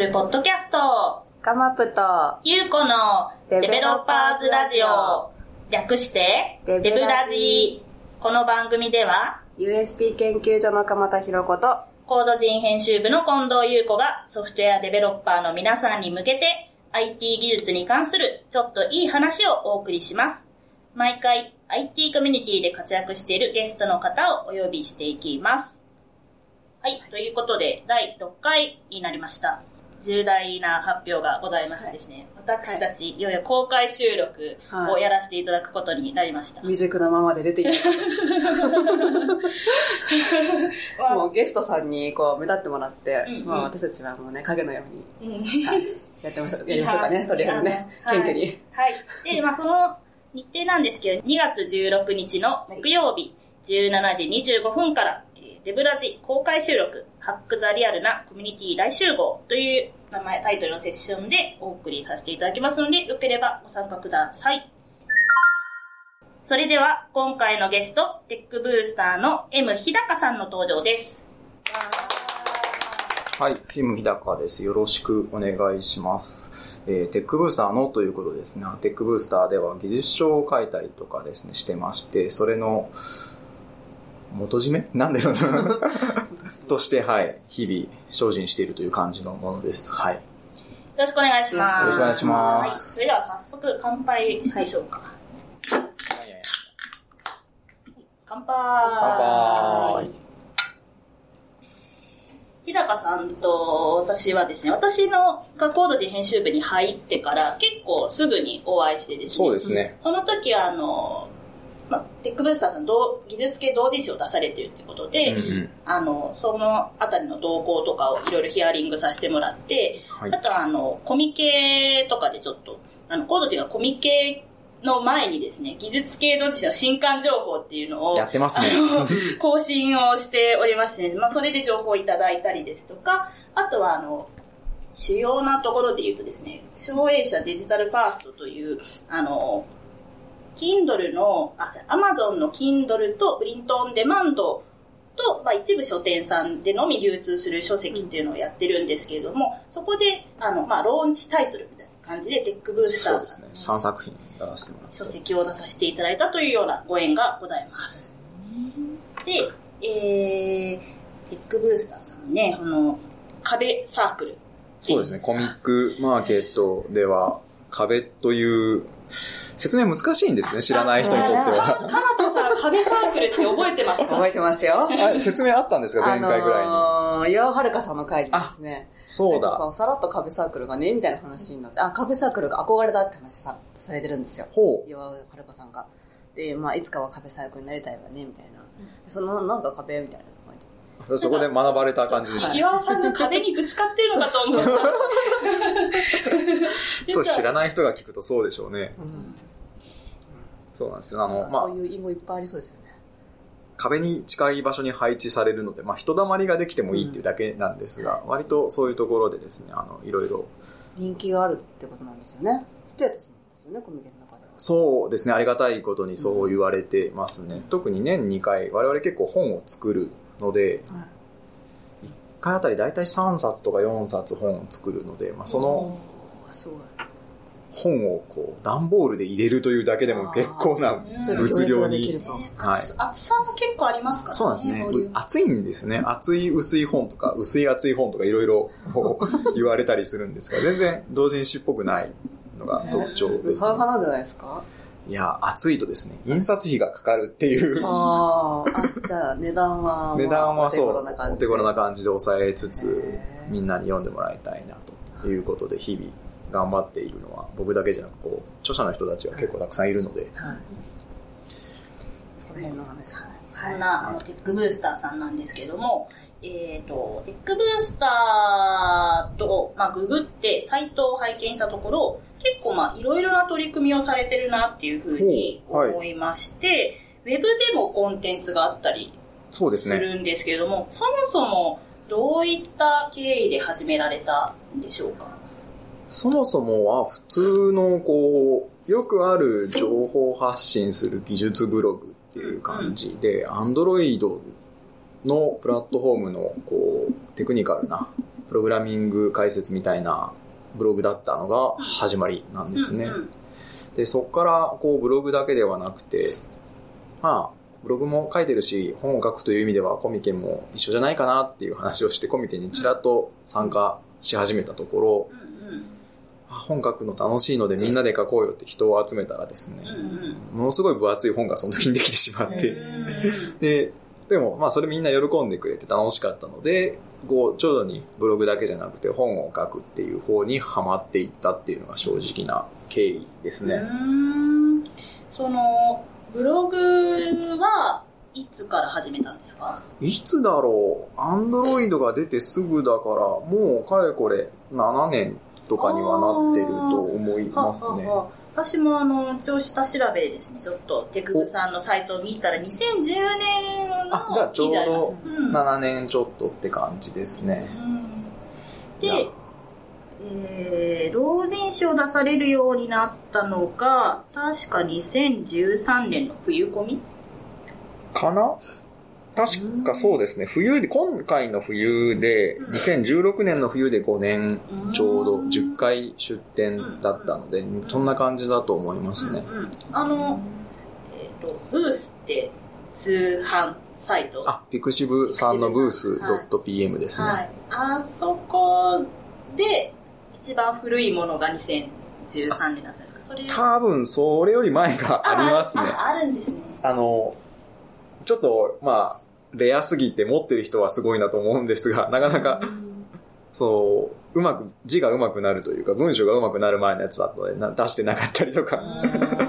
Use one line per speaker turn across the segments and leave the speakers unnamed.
るポッドキャスト、
カマプと。
ゆうこのデベロッパーズラジオ、略してデブラジ。この番組では、
USP 研究所の鎌田博子と
コード人編集部の近藤優子がソフトウェアデベロッパーの皆さんに向けて IT 技術に関するちょっといい話をお送りします。毎回 IT コミュニティで活躍しているゲストの方をお呼びしていきます。はい、ということで第6回になりました。重大な発表がございましてですね、私たちい。よいよ公開収録をやらせていただくことになりました。
未熟なままで出ていた。もうゲストさんにこう目立ってもらって、
うんうん。
まあ私たちはもうね、影のように、
うん。
はい、やってましょう。やりましょうかね、とりあえずね、
はい。
謙虚に。
はい。で、まあその日程なんですけど、2月16日の木曜日、17時25分から、えーデブラジ公開収録、ハックザリアルなコミュニティ大集合という名前、タイトルのセッションでお送りさせていただきますので、よければご参加ください。それでは、今回のゲスト、テックブースターの M 日高さんの登場です。
はい、フィム日高です。よろしくお願いします。えーテックブースターのということですね。テックブースターでは技術書を書いたりとかですね、してまして、それの元締め？なんだろうな。として、はい、日々精進しているという感じのものです。はい。
よろしくお願いします。
よろしくお願いしま
はい
す
それでは早速乾杯しましょうか。乾杯
乾杯。
日高さんと私はですね、私のがコード人編集部に入ってから結構すぐにお会いしてですね。
そうですね。
その時はあの、まあ、テックブースターさん同技術系同人誌を出されてるってことで、
うんうん
あの、そのあたりの動向とかをいろいろヒアリングさせてもらって、
はい
あとはあの、コミケとかでちょっと、あの、コード人がコミケの前にですね、技術系同人誌の新刊情報っていうのを、
やってますね。
更新をしておりましてね、まあ、それで情報をいただいたりですとか、あとは、あの、主要なところで言うとですね、省営者デジタルファーストという、あの、Kindle の、あ、Amazon の Kindle とプリントオンデマンドと、まあ、一部書店さんでのみ流通する書籍っていうのをやってるんですけれども、そこで、あの、まあ、ローンチタイトルみたいな感じで、テックブースターさん
ね。3作品出させてもらって。
書籍を出させていただいたというようなご縁がございます。で、えー、テックブースターさんね、あの、壁サークル。
そうですね。コミックマーケットでは、壁という、説明難しいんですね。知らない人にとっては。
かなとさん、壁サークルって覚えてますか？
覚えてますよ。
あ説明あったんですか前回ぐらいに。
あのー、岩尾はるかさんの会でですね。
そうだ。
ささらっと壁サークルがね、みたいな話になって、あ、壁サークルが憧れだって話さされてるんですよ。
ほう。
岩尾はるかさんが。で、まあ、いつかは壁サークルになりたいわね、みたいな。その、なんか壁みたいな
そこで学ばれた感じでした。
岩尾さんが壁にぶつかってるのかと思った。
そう、知らない人が聞くとそうでしょうね。
うん
そうなんですよ。あの、まあ
そう、いう隠語いっぱいありそうですよね。
壁に近い場所に配置されるので、まあ、人だまりができてもいいっていうだけなんですが、割とそういうところでですね、あの、いろいろ、
人気があるってことなんですよね。ステータスなんですよね、コミケの中では。
そうですね、ありがたいことにそう言われてますね。特に年2回、我々結構本を作るので、
はい
1回あたり大体3冊とか4冊本を作るので、まあ、その。本をこう、段ボールで入れるというだけでも結構な物量に。
と
はい
厚厚さも結構ありますからね。
そうなんですね
ボリュー。ム
熱いんですね。熱い薄い本とか、薄い熱い本とかいろいろこう 言われたりするんですが、全然同人誌っぽくないのが特徴です、ね
ハ。ーハなんじゃないですか？
いや、熱いとですね、印刷費がかかるっていう。
あーあ、じゃあ値段は、
値段はそう、
お手頃な感じで。
お手頃な感じで抑えつつみんなに読んでもらいたいなということで、日々頑張っているのは、僕だけじゃなく、こう、著者の人たちが結構たくさんいるので、
はい。その辺の話。
そんな、あの、テックブースターさんなんですけども、えっ、と、テックブースターと、まあ、ググってサイトを拝見したところ、結構まあ、いろいろな取り組みをされてるなっていうふうに思いまして、ウェブでもコンテンツがあったり
そうですね。
するんですけれども、そもそもどういった経緯で始められたんでしょうか？
そもそもは普通のこう、よくある情報発信する技術ブログっていう感じで、Android のプラットフォームのこう、テクニカルなプログラミング解説みたいなブログだったのが始まりなんですね。で、そこから、こう、ブログだけではなくて、まあ、ブログも書いてるし、本を書くという意味ではコミケも一緒じゃないかなっていう話をして、コミケにちらっと参加し始めたところ、本書くの楽しいのでみんなで書こうよって人を集めたらですね、
うん
ものすごい分厚い本がその時にできてしまって、
うん。
で、でも、まあ、それみんな喜んでくれて楽しかったので、こう、徐々にブログだけじゃなくて本を書くっていう方にハマっていったっていうのが正直な経緯ですね。
うーんその、ブログはいつから始めたんですか？
いつだろう？アンドロイドが出てすぐだから、もうかれこれ7年とかにはなってると思いますね。
ははは私もあの、一応下調べですね、ちょっと、テクブさんのサイトを見たら、2010年の
あ、じゃあちょうど
うん。
7年ちょっとって感じですね。
うん。で、えー、同人誌を出されるようになったのが、確か2013年の冬コミ
かな？確かそうですね。冬で、今回の冬で、
うん
2016年の冬で5年ちょうど
うん
10回出展だったので、そんな感じだと思いますね。
うんうんあの、えっ、と、ブースって通販サイト？
あ、ピクシブさんのブース .pm ですね。
はい。あそこで、一番古いものが2013年だったんですか？それ
多分、それより前がありますね。
ああるんですね。
あの、ちょっと、まあ、レアすぎて持ってる人はすごいなと思うんですが、なかなか、そう、うまく、字がうまくなるというか、文章がうまくなる前のやつだったので、な出してなかったりとか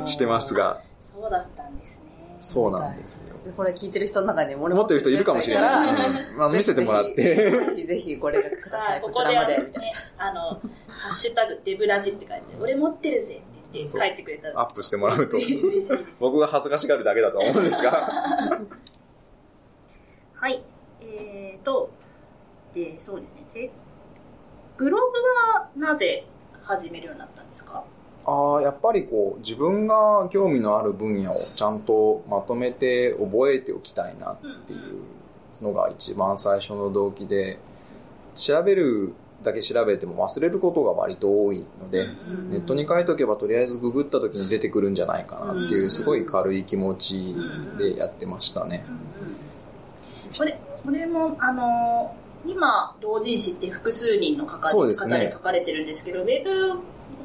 してますが、
そうだったんですね。
そうなんですよ。
でこれ聞いてる人の中にも俺
持ってる人いるかもしれない。
から
うんまあ、見せてもらっ
ぜ
て。
ひぜひご連絡くださ
はい
い。こちらまで、みたい
ね、あの、ハッシュタグデブラジって書いて、俺持ってるぜって言って書いてくれたんです
アップしてもらうと。僕が恥ずかしがるだけだと思うんですが。
はい。えーと、で、そうですね。でブログはなぜ始めるようになったんですか？
ああ、やっぱりこう、自分が興味のある分野をちゃんとまとめて覚えておきたいなっていうのが一番最初の動機で、調べるだけ調べても忘れることが割と多いので、ネットに書いとけばとりあえずググった時に出てくるんじゃないかなっていうすごい軽い気持ちでやってましたね。
これ、これも、あのー今、同人誌って複数人の書か
そうですね
方で書かれてるんですけど、ウェブ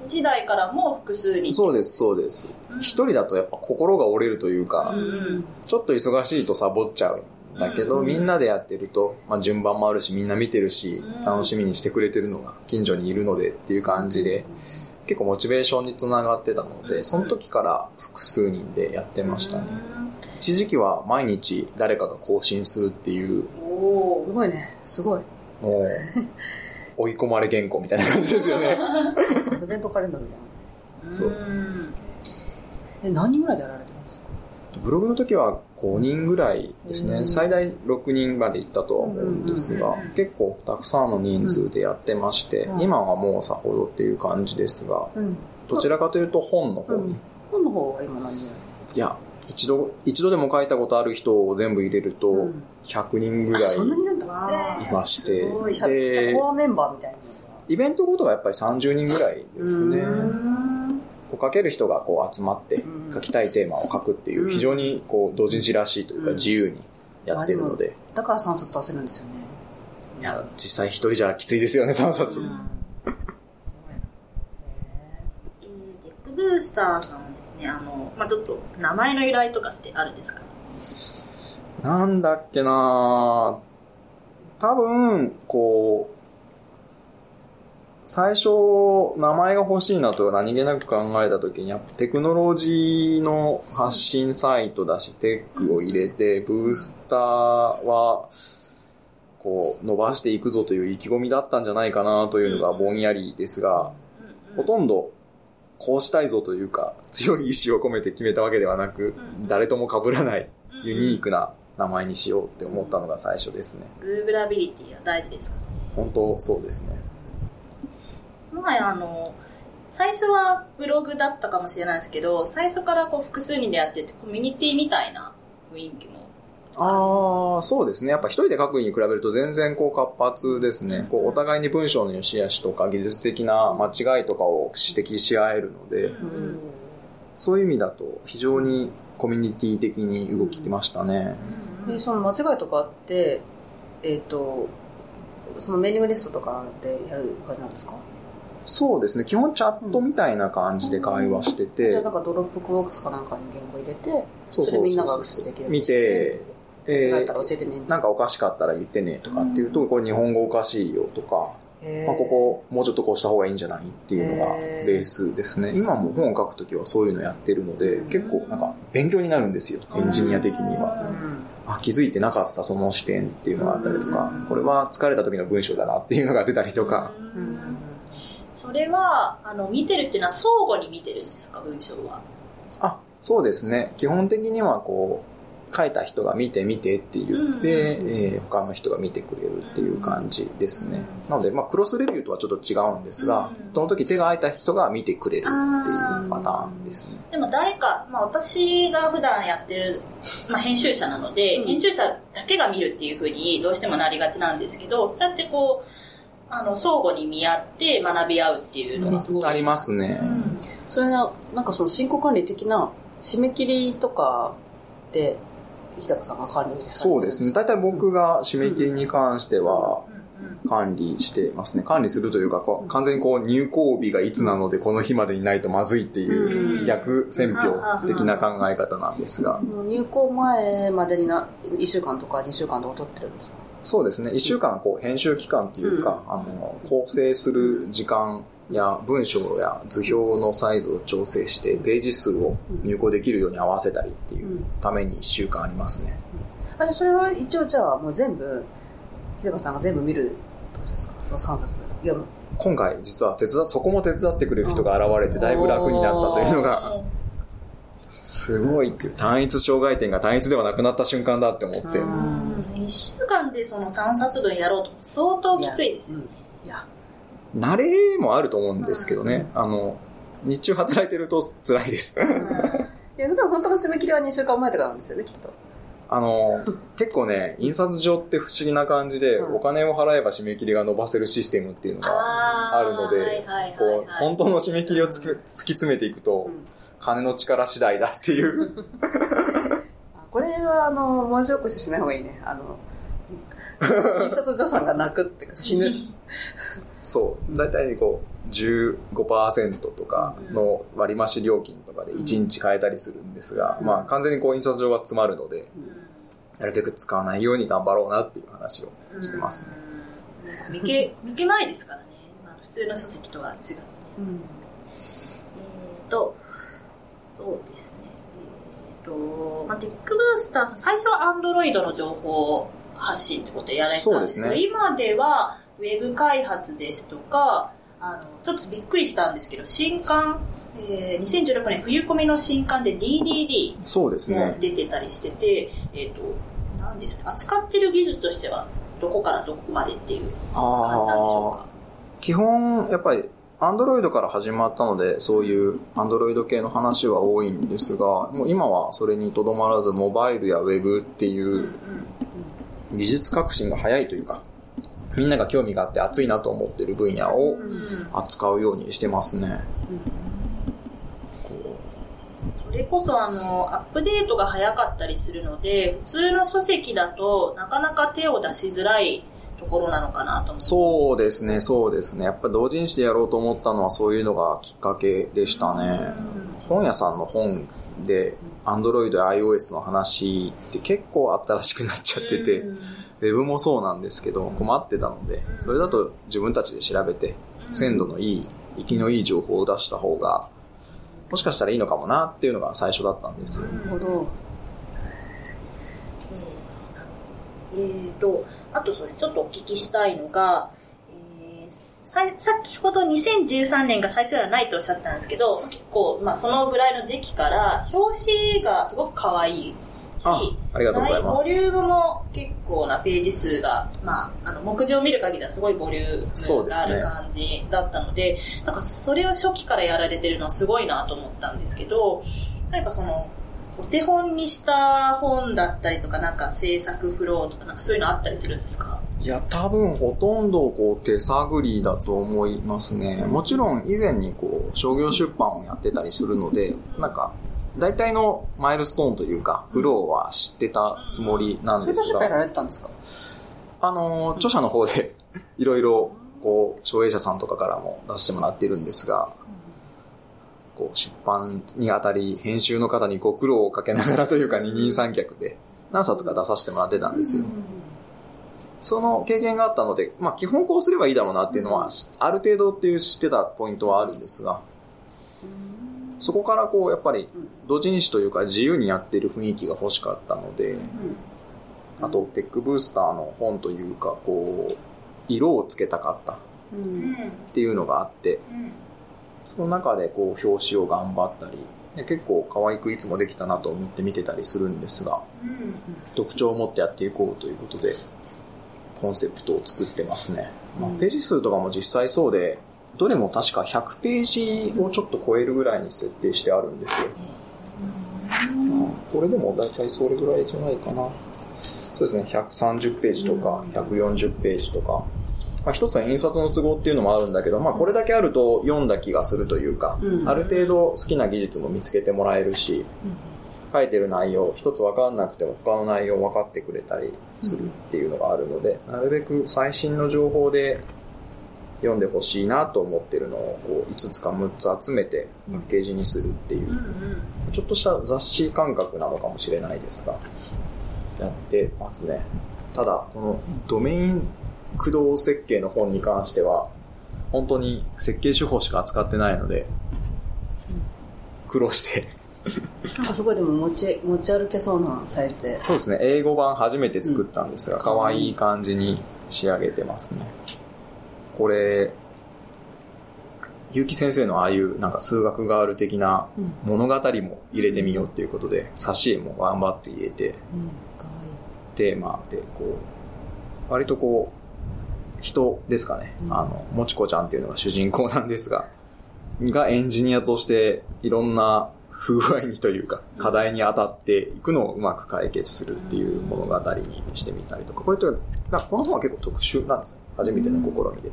時代からも複数人。
そうです、そうです。一人だとやっぱ心が折れるというか
うん、うん。
ちょっと忙しいとサボっちゃうんだけど、
うん
みんなでやってると、まあ順番もあるし、みんな見てるし
うん、
楽しみにしてくれてるのが近所にいるのでっていう感じで、結構モチベーションにつながってたので、その時から複数人でやってましたね。一時期は毎日誰かが更新するっていう、
おー
すごいね。すごい。
もう、追い込まれ原稿みたいな感じですよね。
アドベントカレンダーみたいな。
そう
うん
え、何人ぐらいでやられてるんですか？
ブログの時は5人ぐらいですね。
うん
最大6人まで行ったとは思うんですが
うん、
結構たくさんの人数でやってまして
う、ん
今はもうさほどっていう感じですが、
うん。
どちらかというと本の方に
うん。本の方は今何人
いや、一度、一度でも書いたことある人を全部入れると
うん、
100人ぐらい
あそんなにいるんだ。
わ
いまして
すごい、
じゃあ
で
コ、アメンバーみたいな。
イベントごとはやっぱり30人ぐらいですね。
うん
こう書ける人がこう集まって
うん
書きたいテーマを書くっていううん非常にこう同人誌らしいというか
うん
自由にやってるので、
だから3冊出せるんですよね。
いや、実際一人じゃきついですよね、3冊。
うん
えーテックブースターさんね、あの、まあちょっと名前の由来とかってあるんですか？
なんだっけな。多分、こう、最初、名前が欲しいなと何気なく考えた時に、やっぱテクノロジーの発信サイトだし、テックを入れて、ブースターは、こう、伸ばしていくぞという意気込みだったんじゃないかなというのがぼんやりですが、ほとんど、こうしたいぞというか、強い意志を込めて決めたわけではなく、
うん
誰とも被らない、ユニー
ク。
クな名前にしようって思ったのが最初ですね。
グーグラビリティは大事ですか？
本当そうですね。
前あの、最初はブログだったかもしれないですけど、最初からこう複数人でやってて、コミュニティみたいな雰囲気も
ああ、そうですね。やっぱ一人で書くに比べると全然こう活発ですね。こうお互いに文章の良し悪しとか技術的な間違いとかを指摘し合えるので、
うん。
そういう意味だと非常にコミュニティ的に動きてましたね。
で、その間違いとかあって、えっ、と、そのメーリングリストとかでやる感じなんですか？
そうですね。基本チャットみたいな感じで会話して
じ
て
ゃあなん、かドロップボックスかなんかに原稿入れて、
そう
それみんながアクセスできる
見
て、違ったら教えてね。
ー、なんかおかしかったら言ってねとかっていうと、これ日本語おかしいよとか、まあ、ここもうちょっとこうした方がいいんじゃないっていうのがベースですね。今も本を書くときはそういうのやってるので、結構なんか勉強になるんですよ、エンジニア的には。
うん
あ、気づいてなかったその視点っていうのがあったりとか、これは疲れた時の文章だなっていうのが出たりとか、
それは、あの、見てるっていうのは相互に見てるんですか、文章は？
あ、そうですね。基本的にはこう、書いた人が見て見てって言って、
うん。
えー他の人が見てくれるっていう感じですね。なので、まあ、クロスレビューとはちょっと違うんですが、
うん。
その時手が空いた人が見てくれるっていうパターンですね。
でも誰か、まあ私が普段やってる、まあ編集者なので、
うん。
編集者だけが見るっていうふうにどうしてもなりがちなんですけど、そうやってこう、あの、相互に見合って学び合うっていうのがすごく
ありますね。
うん。
それは、なんかその進行管理的な締め切りとかで、日高さんが管理
そうですね。大体僕が締め切りに関しては管理してますね。管理するというか、完全にこう入校日がいつなのでこの日までにないとまずいっていううん逆選票的な考え方なんですが、
入校前までにな、1週間とか2週間とか取ってるんですか？
そうですね。一週間こう編集期間というか、あの、構成する時間や文章や図表のサイズを調整してページ数を入稿できるように合わせたりっていうために一週間ありますね。
あれ、それは一応じゃあもう全部、日高さんが全部見るってことですか？その3冊読む。
今回実は手伝っ、そこも手伝ってくれる人が現れてだいぶ楽になったというのが、すごいっていう単一障害点が単一ではなくなった瞬間だって思って、
うん
一週間でその3冊分やろうと相当きついですよ。
うんいや、
慣れもあると思うんですけどね、あの、日中働いてると辛いです。
いや、でも本当の締め切りは2週間前とかなんですよね、きっと。
あの、結構ね、印刷所って不思議な感じで、
うん
お金を払えば締め切りが伸ばせるシステムっていうのが
あ
あるので、こう、本当の締め切りを突き詰めていくと、
うん
金の力次第だっていう。
あこれは、あの、文字起こししない方がいいね。あの、印刷所さんが泣くっていうか死ぬ。
そう。だいたいこう、15%とかの割増料金とかで1日変えたりするんですが、
うん
まあ完全にこう印刷所が詰まるので、なるべく使わないように頑張ろうなっていう話をしてますね。
見け、見けないですからね。まあ、普通の書籍とは違って。
うん
えーと、そうですね。えーと、まあ、テックブースターさん、最初は Android の情報発信ってことでやられてたんですけど、
ね
今ではウェブ開発ですとか、あの、ちょっとびっくりしたんですけど、新刊、えー、2016年冬コミの新刊で DDD
そうです
も
ね。
出てたりしてて、えっ、と、なんでしょうね、扱ってる技術としては、どこからどこまでっていう感じなんでしょうか？
基本、やっぱり、アンドロイドから始まったので、そういうアンドロイド系の話は多いんですが、もう今はそれにとどまらず、モバイルやウェブっていう技術革新が早いというか、みんなが興味があって熱いなと思ってる分野を扱うようにしてますね。
それこそあの、アップデートが早かったりするので、普通の書籍だとなかなか手を出しづらいところなのかなと思って。
そうですね、そうですね。やっぱ同人誌でやろうと思ったのはそういうのがきっかけでしたね。本屋さんの本で、Android や iOS の話って結構新しくなっちゃってて、
うん
ウェブもそうなんですけど、困ってたので、それだと自分たちで調べて、鮮度のいい、生きのいい情報を出した方が、もしかしたらいいのかもなっていうのが最初だったんですよ。
なるほど。
えーと、あとそれちょっとお聞きしたいのが、えーささっきほど2013年が最初ではないとおっしゃったんですけど、結構、まあそのぐらいの時期から、表紙がすごく可愛いし、
あありがとうございます
ボリュームも結構なページ数が、まあ、あの、目次を見る限りではすごいボリュームがある感じだったので、なんかそれを初期からやられてるのはすごいなと思ったんですけど、なんかその、お手本にした本だったりとか、なんか制作フローとか、なんかそういうのあったりするんですか？
いや、多分ほとんどこう手探りだと思いますね。もちろん以前にこう商業出版をやってたりするので、なんか大体のマイルストーンというか、フローは知ってたつもりなんです
それと出版やら
が、
れてたんですか？
あの、著者の方で いろいろこう、障害者さんとかからも出してもらってるんですが、こう出版にあたり、編集の方にご苦労をかけながらというか二人三脚で何冊か出させてもらってたんですよ。その経験があったので、まあ基本こうすればいいだろうなっていうのは、ある程度っていう知ってたポイントはあるんですが、そこからこう、やっぱり、同人誌というか自由にやってる雰囲気が欲しかったので、あと、テックブースターの本というか、こう、色をつけたかったっ。ていうのがあって、
うん。
その中でこう、表紙を頑張ったり、で結構可愛くいつもできたなと思って見てたりするんですが、
うん。
特徴を持ってやっていこうということで、コンセプトを作ってますね。まあ、ページ数とかも実際そうで、どれも確か100ページをちょっと超えるぐらいに設定してあるんですよ。うんこれでも大体それぐらいじゃないかな。そうですね、130ページとか、140ページとか。まあ、一つは印刷の都合っていうのもあるんだけど、まあ、これだけあると読んだ気がするというか、
うん
ある程度好きな技術も見つけてもらえるし、書いてる内容、一つ分かんなくても他の内容分かってくれたりするっていうのがあるので、なるべく最新の情報で読んでほしいなと思ってるのをこう5つか6つ集めてパッケージにするっていう、ちょっとした雑誌感覚なのかもしれないですが、やってますね。ただ、このドメイン駆動設計の本に関しては、本当に設計手法しか扱ってないので、苦労して
なんかすごいでも持ち、持ち歩けそうなサイズで。
そうですね、英語版初めて作ったんですが、可愛い感じに仕上げてますね。これ、結城先生のああいうなんか数学ガール的な物語も入れてみようっていうことで、挿絵も頑張って入れて。テーマでこう、割とこう、人ですかね。あの、もちこちゃんっていうのが主人公なんですが、がエンジニアとしていろんな不具合にというか、課題に当たっていくのをうまく解決するっていう物語にしてみたりとか、これと、この本は結構特殊なんですよ。初めての試みで。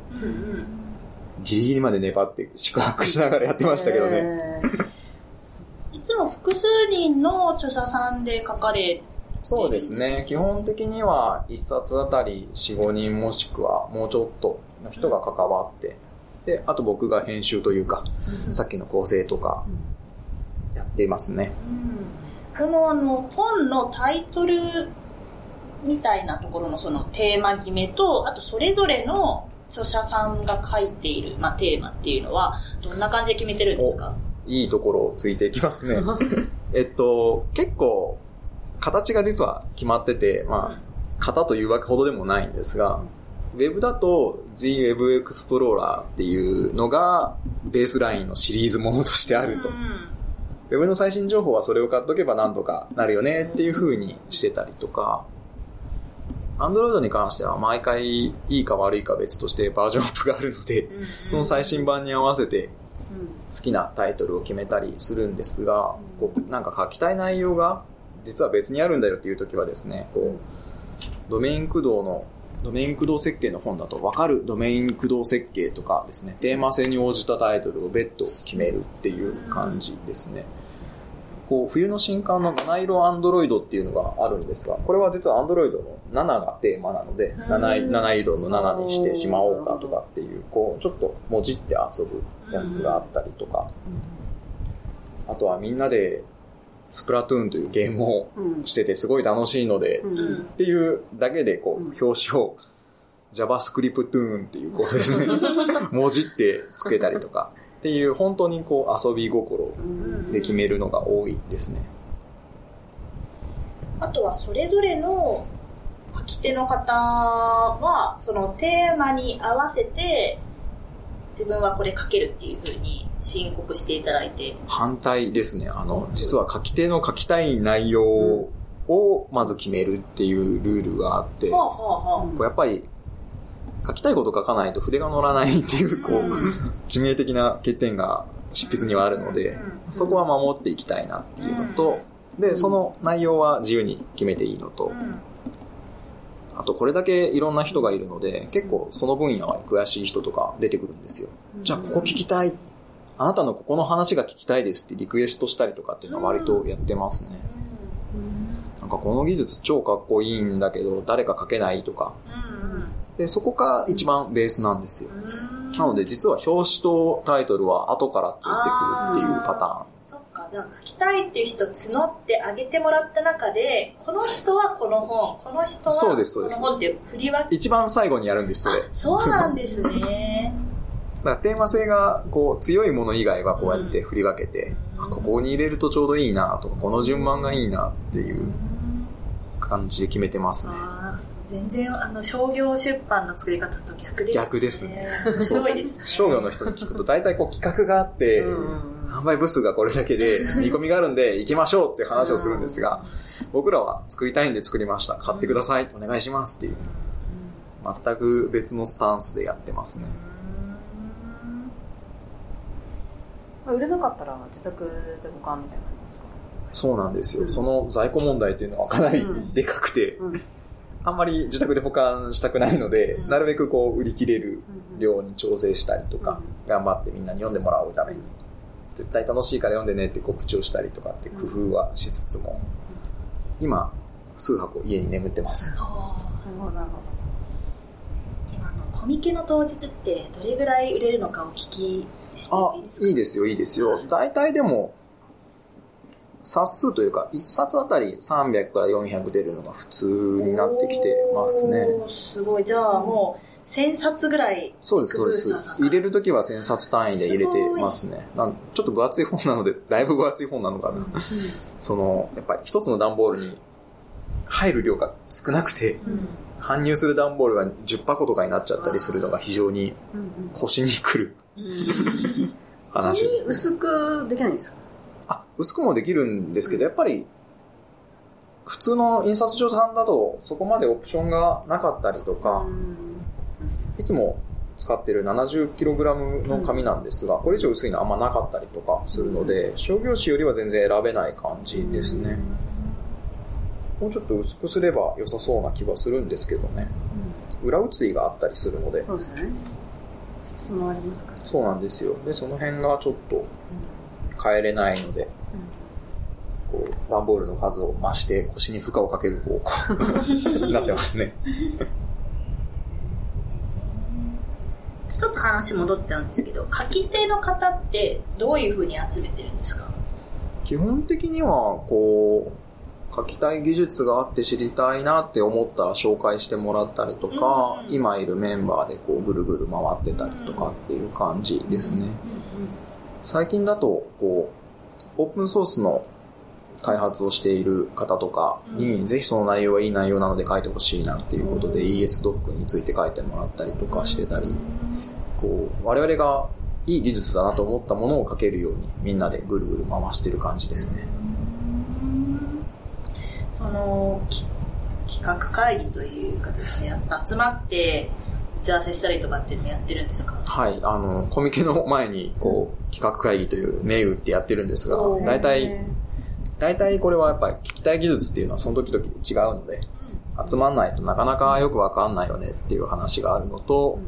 ギリギリまで粘って宿泊しながらやってましたけどね。
いつも複数人の著者さんで書かれ
そうですね。基本的には一冊あたり4、5人もしくはもうちょっとの人が関わって、で、あと僕が編集というか、さっきの構成とか、やっていますね。
このあの本のタイトルみたいなところのそのテーマ決めと、あとそれぞれの著者さんが書いている、まあ、テーマっていうのは、どんな感じで決めてるんですか？
いいところをついていきますね。えっと、結構、形が実は決まってて、まあ、型というわけほどでもないんですが、ウェブだと The Web Explorer っていうのがベースラインのシリーズものとしてあると。
うん
ウェブの最新情報はそれを買っとけばなんとかなるよねっていう風にしてたりとか、Android に関しては毎回いいか悪いか別としてバージョンアップがあるので、その最新版に合わせて好きなタイトルを決めたりするんですが、こうなんか書きたい内容が実は別にあるんだよっていう時はですね、こう、ドメイン駆動の、ドメイン駆動設計の本だと分かるドメイン駆動設計とかですね、テーマ性に応じたタイトルを別途決めるっていう感じですね。こう、冬の新刊の七色アンドロイドっていうのがあるんですが、これは実はアンドロイドの7がテーマなので、七い七色の7にしてしまおうかとかっていう、こう、ちょっともじって遊ぶやつがあったりとか、あとはみんなでスプラトゥーンというゲームを
うん。
しててすごい楽しいので、っていうだけでこう、表紙を JavaScript っていうこうですね、文字ってつけたりとか、っていう本当にこう遊び心で決めるのが多いですね。
あとはそれぞれの書き手の方は、そのテーマに合わせて、自分はこれ書けるっていう風に申告していただいて。
反対ですね。あの、実は書き手の書きたい内容をまず決めるっていうルールがあって、やっぱり書きたいこと書かないと筆が乗らないっていう、こう、致命的な欠点が執筆にはあるので、そこは守っていきたいなっていうのと、で、その内容は自由に決めていいのと、
うん。
あとこれだけいろんな人がいるので、結構その分野は詳しい人とか出てくるんですよ。じゃあここ聞きたい。あなたのここの話が聞きたいですってリクエストしたりとかっていうのは割とやってますね。なんかこの技術超かっこいいんだけど、誰か書けないとか。
うん
で、そこが一番ベースなんですよ。
うん
なので実は表紙とタイトルは後からついてくるっていうパタ
そっか、じゃあ書きたいっていう人募ってあげてもらった中で、この人はこの本、この人は
そうですそうです
この本っていう振り分
ーン。一番最後にやるんです、それ。だ か
そうなんですね。
らテーマ性がこう強いもの以外はこうやって振り分けて、あここに入れるとちょうどいいなとか、この順番がいいなっていう感じで決めてますね。
あー全然あの商業出版の作り方と逆ですね。
逆ですね。
面白いですね。
商業の人に聞くと大体こう企画があって、
うん
販売部数がこれだけで見込みがあるんで行きましょうって話をするんですが、僕らは作りたいんで作りました。買ってください。お願いしますっていう。全く別のスタンスでやってますね。
まあ売れなかったら自宅で保管みたいになりますか？
そうなんですよ。その在庫問題っていうのはかなりでかくて、
うん
あんまり自宅で保管したくないので、
うん
なるべくこう売り切れる
うん
量に調整したりとか、頑張ってみんなに読んでもらうために、絶対楽しいから読んでねって告知をしたりとかって工夫はしつつも、今、数箱家に眠ってます。
あ
なるほど
コミケの当日ってどれぐらい売れるのかお聞きしていいです、か
いいですよ、いいですよ。大体でも、冊数というか、1冊あたり300から400出るのが普通になってきてますね。
すごい。じゃあもう1000冊ぐらい
そうです、そうです入れるときは1000冊単位で入れてますね。なんちょっと分厚い本なので、だいぶ分厚い本なのかな。その、やっぱり一つの段ボールに入る量が少なくて、
うん
搬入する段ボールが10箱とかになっちゃったりするのが非常に腰にくる
うん
話ですね。
薄くできないんですか？
あ、薄くもできるんですけど、やっぱり、普通の印刷所さんだと、そこまでオプションがなかったりとか、いつも使ってる 70kg の紙なんですが、これ以上薄いのあんまなかったりとかするので、商業紙よりは全然選べない感じですね。もうちょっと薄くすれば良さそうな気はするんですけどね。裏写りがあったりするので、
そうですよね。質もありますから。
そうなんですよ。で、その辺がちょっと変えれないので、こう、段ボールの数を増して腰に負荷をかける方向 なってますね。
ちょっと話戻っちゃうんですけど、書き手の方ってどういう風に集めてるんですか？
基本的には、こう、書きたい技術があって知りたいなって思ったら紹介してもらったりとか、
うん
今いるメンバーでこうぐるぐる回ってたりとかっていう感じですね。最近だと、こう、オープンソースの開発をしている方とかに、ぜひその内容はいい内容なので書いてほしいなっていうことで、ES ドックについて書いてもらったりとかしてたり、こう、我々がいい技術だなと思ったものを書けるように、みんなでぐるぐる回してる感じですね。
その、き企画会議というかですね、集まって打ち合わせしたりとかっていうのもやってるんですか？
はい、あの、コミケの前に、こう、企画会議という銘打ってやってるんですが大体、大体これはやっぱり聞きたい技術っていうのはその時々違うので、集まんないとなかなかよくわかんないよねっていう話があるのと、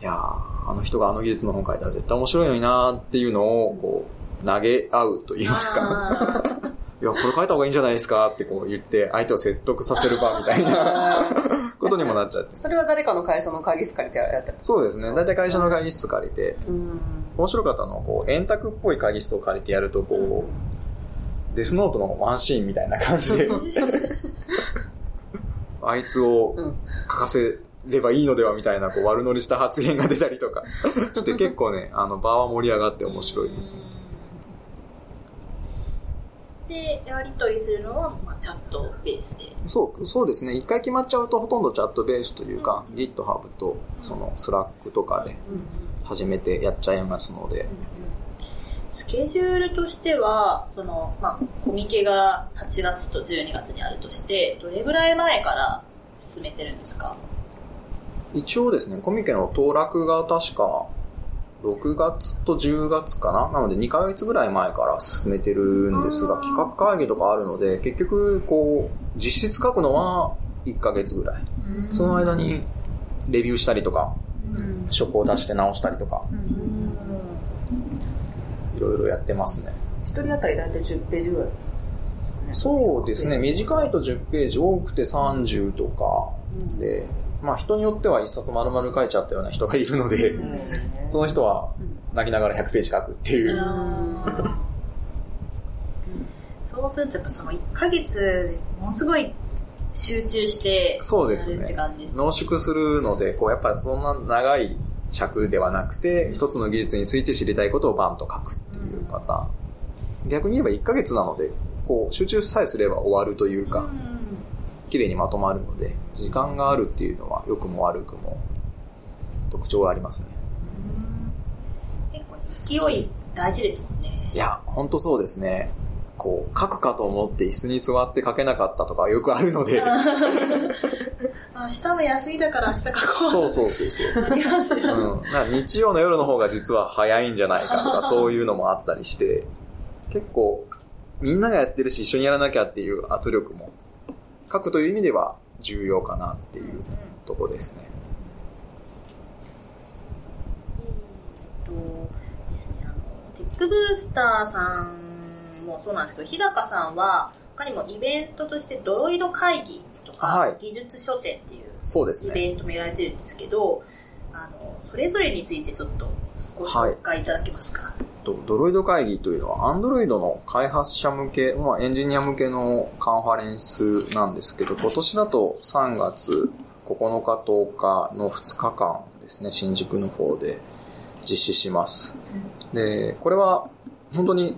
いやーあの人があの技術の本書いたら絶対面白いのになーっていうのを、こう、投げ合うと言いますか。
あ
いや、これ書いた方がいいんじゃないですかってこう言って、相手を説得させる場みたいな ことにもなっちゃって。
それは誰かの会社の会議室借りてやってる
そうですね。大体会社の会議室借りて、
うん。
面白かったのは、こう、円卓っぽい会議室を借りてやると、こう、デスノートのワンシーンみたいな感じで、あいつを
うん。
書かせればいいのではみたいな、こう、悪乗りした発言が出たりとかして、結構ね、あの、場は盛り上がって面白いですね。
ーで、やり取りするのは、まあ、チャットベースで。
そう、そうですね。一回決まっちゃうとほとんどチャットベースというか、GitHub と、その、Slack とかで始めてやっちゃいますので、
スケジュールとしては、その、まあ、コミケが8月と12月にあるとして、どれぐらい前から進めてるんですか？
一応ですね、コミケの当落が確か6月と10月かな？なので2ヶ月ぐらい前から進めてるんですが、企画会議とかあるので、結局、こう、実質書くのは1ヶ月ぐらい。その間に、レビューしたりとか、
うん。
職を出して直したりとか、いろいろやってますね。
一人当たり大体10ページぐらい。
そうですね。短いと10ページ、多くて30とかで、まあ人によっては一冊丸々書いちゃったような人がいるので、
へ
その人は泣きながら100ページ書くっていう。
そうするとやっぱその1ヶ月でものすごい集中して
そうですね。濃縮するので、こうやっぱりそんな長い尺ではなくて、一つの技術について知りたいことをバンと書くっていうパターン。逆に言えば1ヶ月なので、こう集中さえすれば終わるというか、綺麗にまとまるので、時間があるっていうのは良くも悪くも特徴がありますね。
結構勢い大事ですもんね。
いや、ほんとそうですね。こう、書くかと思って椅子に座って書けなかったとかよくあるので、
明日は休みだから明日書こう。
そうそうそうそう。
すよ。
うん、日曜の夜の方が実は早いんじゃないかとか、そういうのもあったりして、結構、みんながやってるし一緒にやらなきゃっていう圧力も、書くという意味では重要かなっていうとこですね。
えっとですね、あの、テックブースターさんもそうなんですけど、日高さんは、他にもイベントとしてドロイド会議とか、
はい
技術書店っていう
そうですね。
イベントもやられてるんですけど、あの、それぞれについてちょっとご紹介いただけますか？
とドロイド会議というのは、Android の開発者向け、まあ、エンジニア向けのカンファレンスなんですけど、今年だと3月9日10日の2日間ですね、新宿の方で実施します。で、これは本当に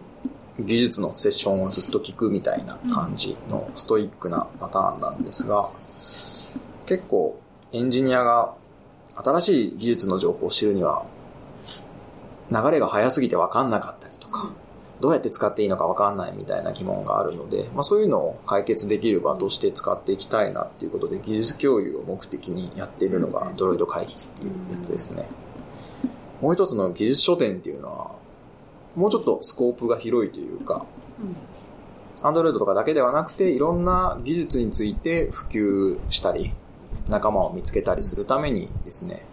技術のセッションをずっと聞くみたいな感じのストイックなパターンなんですが、結構エンジニアが新しい技術の情報を知るには流れが早すぎて分かんなかったりとか、どうやって使っていいのか分かんないみたいな疑問があるので、まあそういうのを解決できる場として使っていきたいなっていうことで、技術共有を目的にやっているのがドロイド会議っていうやつですね。もう一つの技術書店っていうのは、もうちょっとスコープが広いというか、Android とかだけではなくて、いろんな技術について普及したり、仲間を見つけたりするためにですね、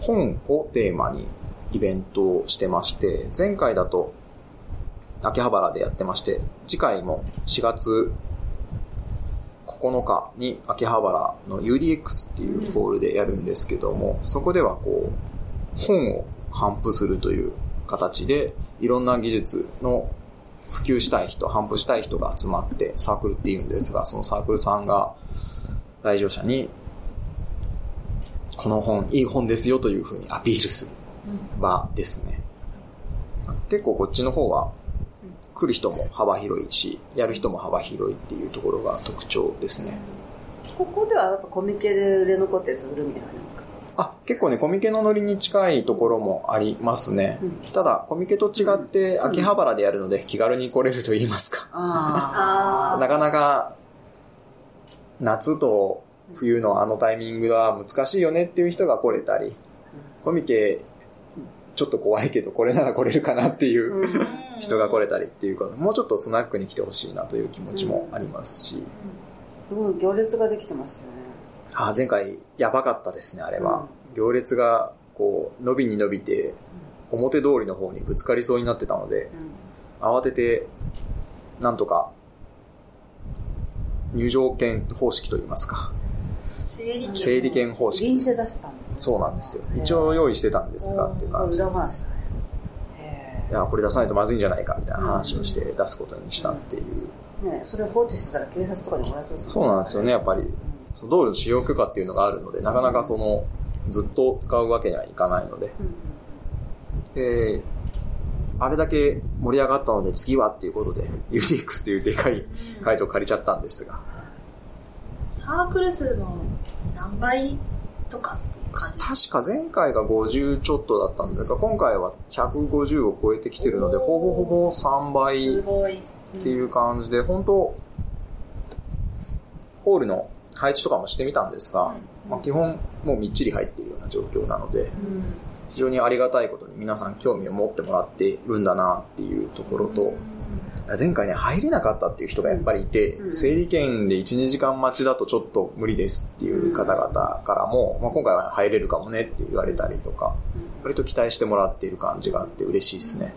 本をテーマにイベントをしてまして、前回だと秋葉原でやってまして、次回も4月9日に秋葉原の UDX っていうホールでやるんですけども、そこではこう、本を頒布するという形で、いろんな技術の普及したい人、頒布したい人が集まって、サークルって言うんですが、そのサークルさんが来場者に、この本、いい本ですよというふうにアピールする場ですね。結構こっちの方は、来る人も幅広いし、やる人も幅広いっていうところが特徴ですね。
ここではやっぱコミケで売れ残ったやつ売るみたいなんですか？
あ、結構ね、コミケのノリに近いところもありますね。
うん。
ただ、コミケと違って秋葉原でやるので気軽に来れると言いますか。なかなか、夏と冬のあのタイミングは難しいよねっていう人が来れたり、コミケ、ちょっと怖いけど、これなら来れるかなっていう
ー
人が来れたりっていうか、もうちょっとスナックに来てほしいなという気持ちもありますし、
すごい行列ができてましたよね。
あ、前回やばかったですね、あれは。行列が、こう、伸びに伸びて、表通りの方にぶつかりそうになってたので、慌てて、なんとか、入場券方式といいますか、
整理券
方式
臨。時で出してたんですね。
そうなんですよ。一応用意してたんですが、っていう感じです。
ね。へ
いや、これ出さないとまずいんじゃないか、みたいな話をして出すことにしたっていう。
え。ねそれ放置してたら警察とかにもらえそうです
そうなんですよね、やっぱり。その道路の使用許可っていうのがあるので、なかなかその、ずっと使うわけにはいかないので。
うん。
で、あれだけ盛り上がったので次はっていうことで、UDX っていうでかい会場を借りちゃったんですが、
サークル数の何倍とかっていう感じ？
確か前回が50ちょっとだったんですが、今回は150を超えてきてるので、ほぼほぼ3倍。っていう感じで、本当ホールの配置とかもしてみたんですが、まあ、基本もうみっちり入っているような状況なので、非常にありがたいことに皆さん興味を持ってもらっているんだなっていうところと、前回ね、入れなかったっていう人がやっぱりいて、
うん。
整理券で1、2時間待ちだとちょっと無理ですっていう方々からも、まあ、今回は入れるかもねって言われたりとか、割と期待してもらっている感じがあって嬉しいですね。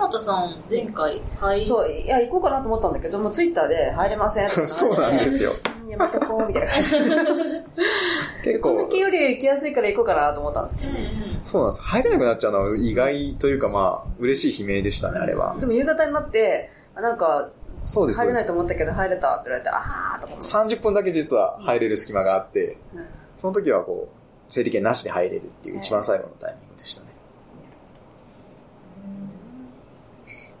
鎌田さん、前回入り、
そう、いや、行こうかなと思ったんだけど、もうツイッターで入れません
そうなんですよ。
やめとこう、みたいな感じ。
結構
コミケ、より行きやすいから行こうかなと思ったんですけどね。
うんうん
そうなんです。入れなくなっちゃうのは意外というかまあ、嬉しい悲鳴でしたね、あれは
で。も夕方になって、あなんか、
そうです。
入れないと思ったけど入れたって言われて、あーとか思って。
30分だけ実は入れる隙間があって、
うん
その時はこう、整理券なしで入れるっていう一番最後のタイミングでしたね。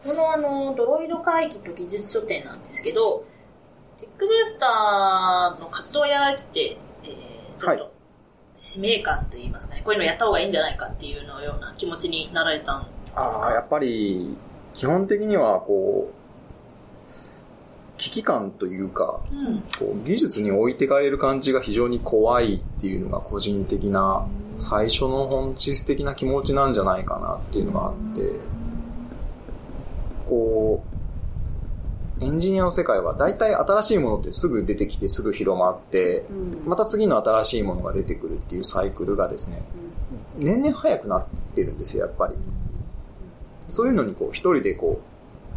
このあの、ドロイド会議と技術書店なんですけど、テックブースターの活動をやられてて、えー、ちょっ
は
と、使命感といいますかね、こういうのやった方がいいんじゃないかっていうのような気持ちになられたんです
ああ、や
か
っぱり、基本的にはこう、危機感というか、
うん。
こう技術に置いてかれる感じが非常に怖いっていうのが個人的な最初の本質的な気持ちなんじゃないかなっていうのがあって、こう、エンジニアの世界は大体新しいものってすぐ出てきてすぐ広まって、
うん
また次の新しいものが出てくるっていうサイクルがですね、年々早くなってるんですよ、やっぱり。そういうのにこう、一人でこ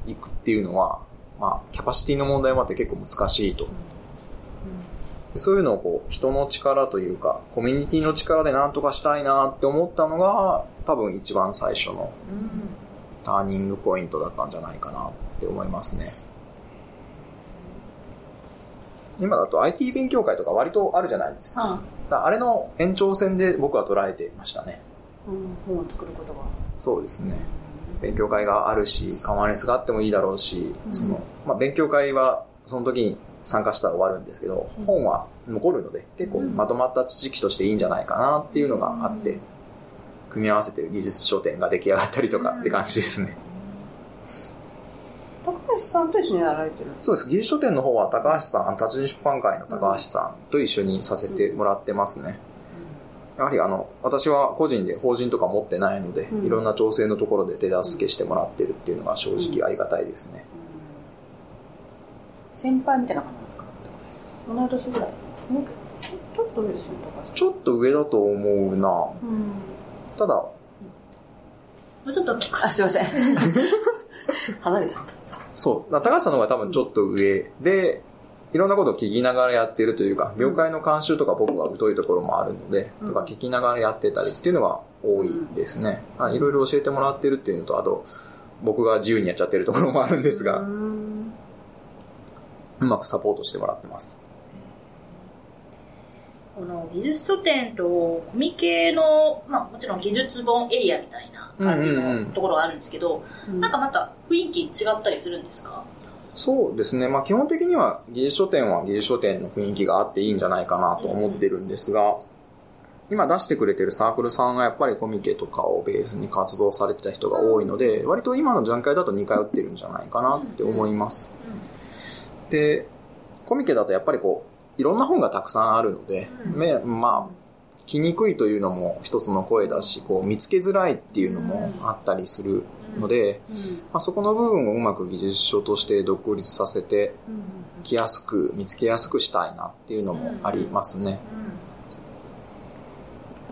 う、行くっていうのは、まあ、キャパシティの問題もあって結構難しいと。でそういうのをこう、人の力というか、コミュニティの力で何とかしたいなって思ったのが、多分一番最初のターニングポイントだったんじゃないかなって思いますね。今だと IT 勉強会とか割とあるじゃないですか。からあれの延長線で僕は捉えてましたね。
うん、本を作ることが。
そうですね。勉強会があるし、カマネスがあってもいいだろうし、その、まあ、勉強会はその時に参加したら終わるんですけど、本は残るので、結構まとまった知識としていいんじゃないかなっていうのがあって、組み合わせて技術書店が出来上がったりとかって感じですね。
高橋さんと一緒にやられてる
そうです。技術書店の方は高橋さん、立ち出版会の高橋さんと一緒にさせてもらってますね。やはりあの、私は個人で法人とか持ってないので、
うん
いろんな調整のところで手助けしてもらってるっていうのが正直ありがたいですね。
先輩みたいな感じですか？同い年ぐらい？ちょっと上ですよね、高橋さん。
ちょっと上だと思うな
うん。
ただ、
もうちょっと大きく
あ、すいません。離れちゃった。
そう、高橋さんの方が多分ちょっと上で、いろんなことを聞きながらやってるというか、業界の監修とか僕は疎いところもあるので、
うん
とか聞きながらやってたりっていうのが多いですね。あいろいろ教えてもらってるっていうのと、あと、僕が自由にやっちゃってるところもあるんですが、
うん
うまくサポートしてもらってます。
この技術書店とコミケの、まあもちろん技術本エリアみたいな感じ
うんうんうん
のところがあるんですけど、なんかまた雰囲気違ったりするんですか？
そうですね。まあ基本的には技術書店は技術書店の雰囲気があっていいんじゃないかなと思ってるんですが、今出してくれてるサークルさんがやっぱりコミケとかをベースに活動されてた人が多いので、割と今の段階だと似通ってるんじゃないかなって思います。で、コミケだとやっぱりこう、いろんな本がたくさんあるので、
う
まあ、来にくいというのも一つの声だし、こう見つけづらいっていうのもあったりするので、まあ、そこの部分をうまく技術書として独立させて、来やすく、見つけやすくしたいなっていうのもありますね。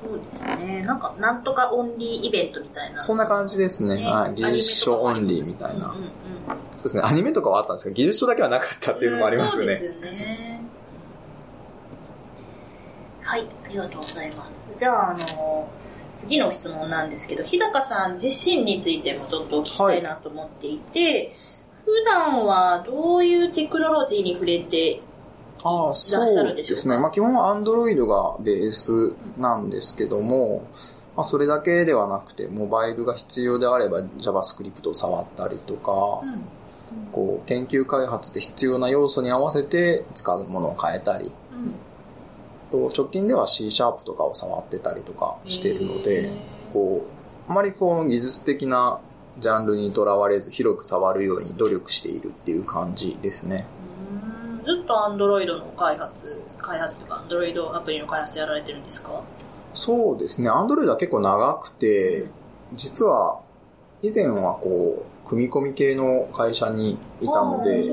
そうですね。なんか、なんとかオンリーイベントみたいな。
そんな感じですね。
ね
はい、技術書オンリーみたいな。
うんうんうん
そうですね。アニメとかはあったんですけど、技術書だけはなかったっていうのもありますよね。
そうですよね。はい、ありがとうございます。じゃあ、あの、次の質問なんですけど、日高さん自身についてもちょっとお聞きしたいなと思っていて、普段はどういうテクノロジーに触れて、
ああ、
ら
そ
っしゃ
う
るでしょうか？
ですね。まあ基本は Android がベースなんですけども、まあそれだけではなくて、モバイルが必要であれば JavaScript を触ったりとか、
うん
こう、研究開発で必要な要素に合わせて使うものを変えたり、
うん
と直近では C シャープとかを触ってたりとかしてるの
へ
で
ー、
こう、あまりこう技術的なジャンルにとらわれず広く触るように努力しているっていう感じですね。
うんずっと Android の開発、開発とか Android アプリの開発やられてるんですか？
そうですね。アンドロイドは結構長くて、実は以前はこう、組み込み系の会社にいたので。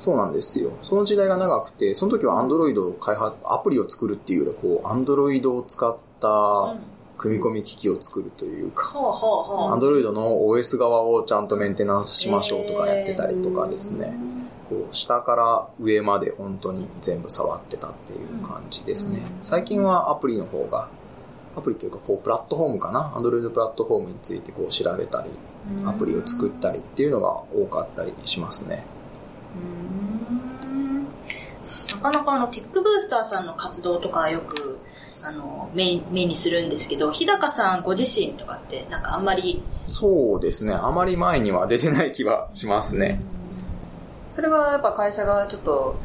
そうなんですよ。その時代が長くて、その時は Android を開発、アプリを作るっていうよりは、こう、Android を使った
うん
組み込み機器を作るというか、
はあはあはあ。
Android の OS 側をちゃんとメンテナンスしましょうとかやってたりとかですね。こう、下から上まで本当に全部触ってたっていう感じですね。最近はアプリの方が、アプリというか、こう、プラットフォームかな ?Android プラットフォームについてこう調べたり、アプリを作ったりっていうのが多かったりしますね。
うんなかなかあの、テックブースターさんの活動とかよく、あの、目目にするんですけど、日高さんご自身とかって、なんかあんまり、
そうですね。あまり前には出てない気はしますね。
それはやっぱ会社がちょっと、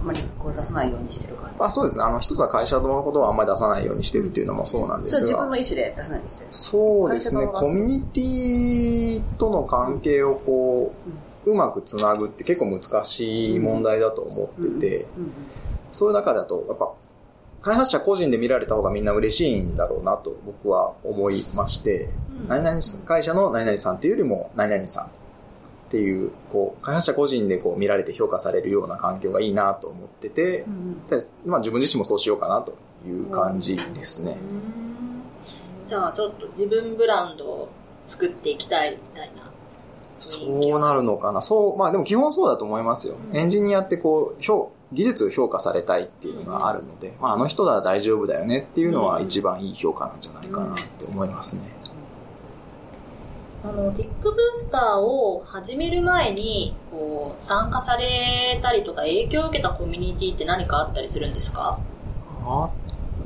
あまりこう出さないようにしてる感じ？
あそうですね。あの、一つは会社のことをあんまり出さないようにしてるっていうのもそうなんですが
自分の。意思で出さないようにしてる。
そうですね。コミュニティとの関係をこう、うまくつなぐって結構難しい問題だと思ってて、
うん
そういう中だと、やっぱ、開発者個人で見られた方がみんな嬉しいんだろうなと僕は思いまして、何々会社の何々さんというよりも何々さんっていう、こう、開発者個人でこう見られて評価されるような環境がいいなと思ってて
う、ん
でまあ自分自身もそうしようかなという感じですね。
じゃあちょっと自分ブランドを作っていきたいみたいな。
そうなるのかな。そう、まあでも基本そうだと思いますよ。エンジニアってこう、評技術を評価されたいっていうのがあるので、まああの人なら大丈夫だよねっていうのは一番いい評価なんじゃないかなって思いますね。
あの、テックブースターを始める前に、こう、参加されたりとか影響を受けたコミュニティって何かあったりするんですか？
あ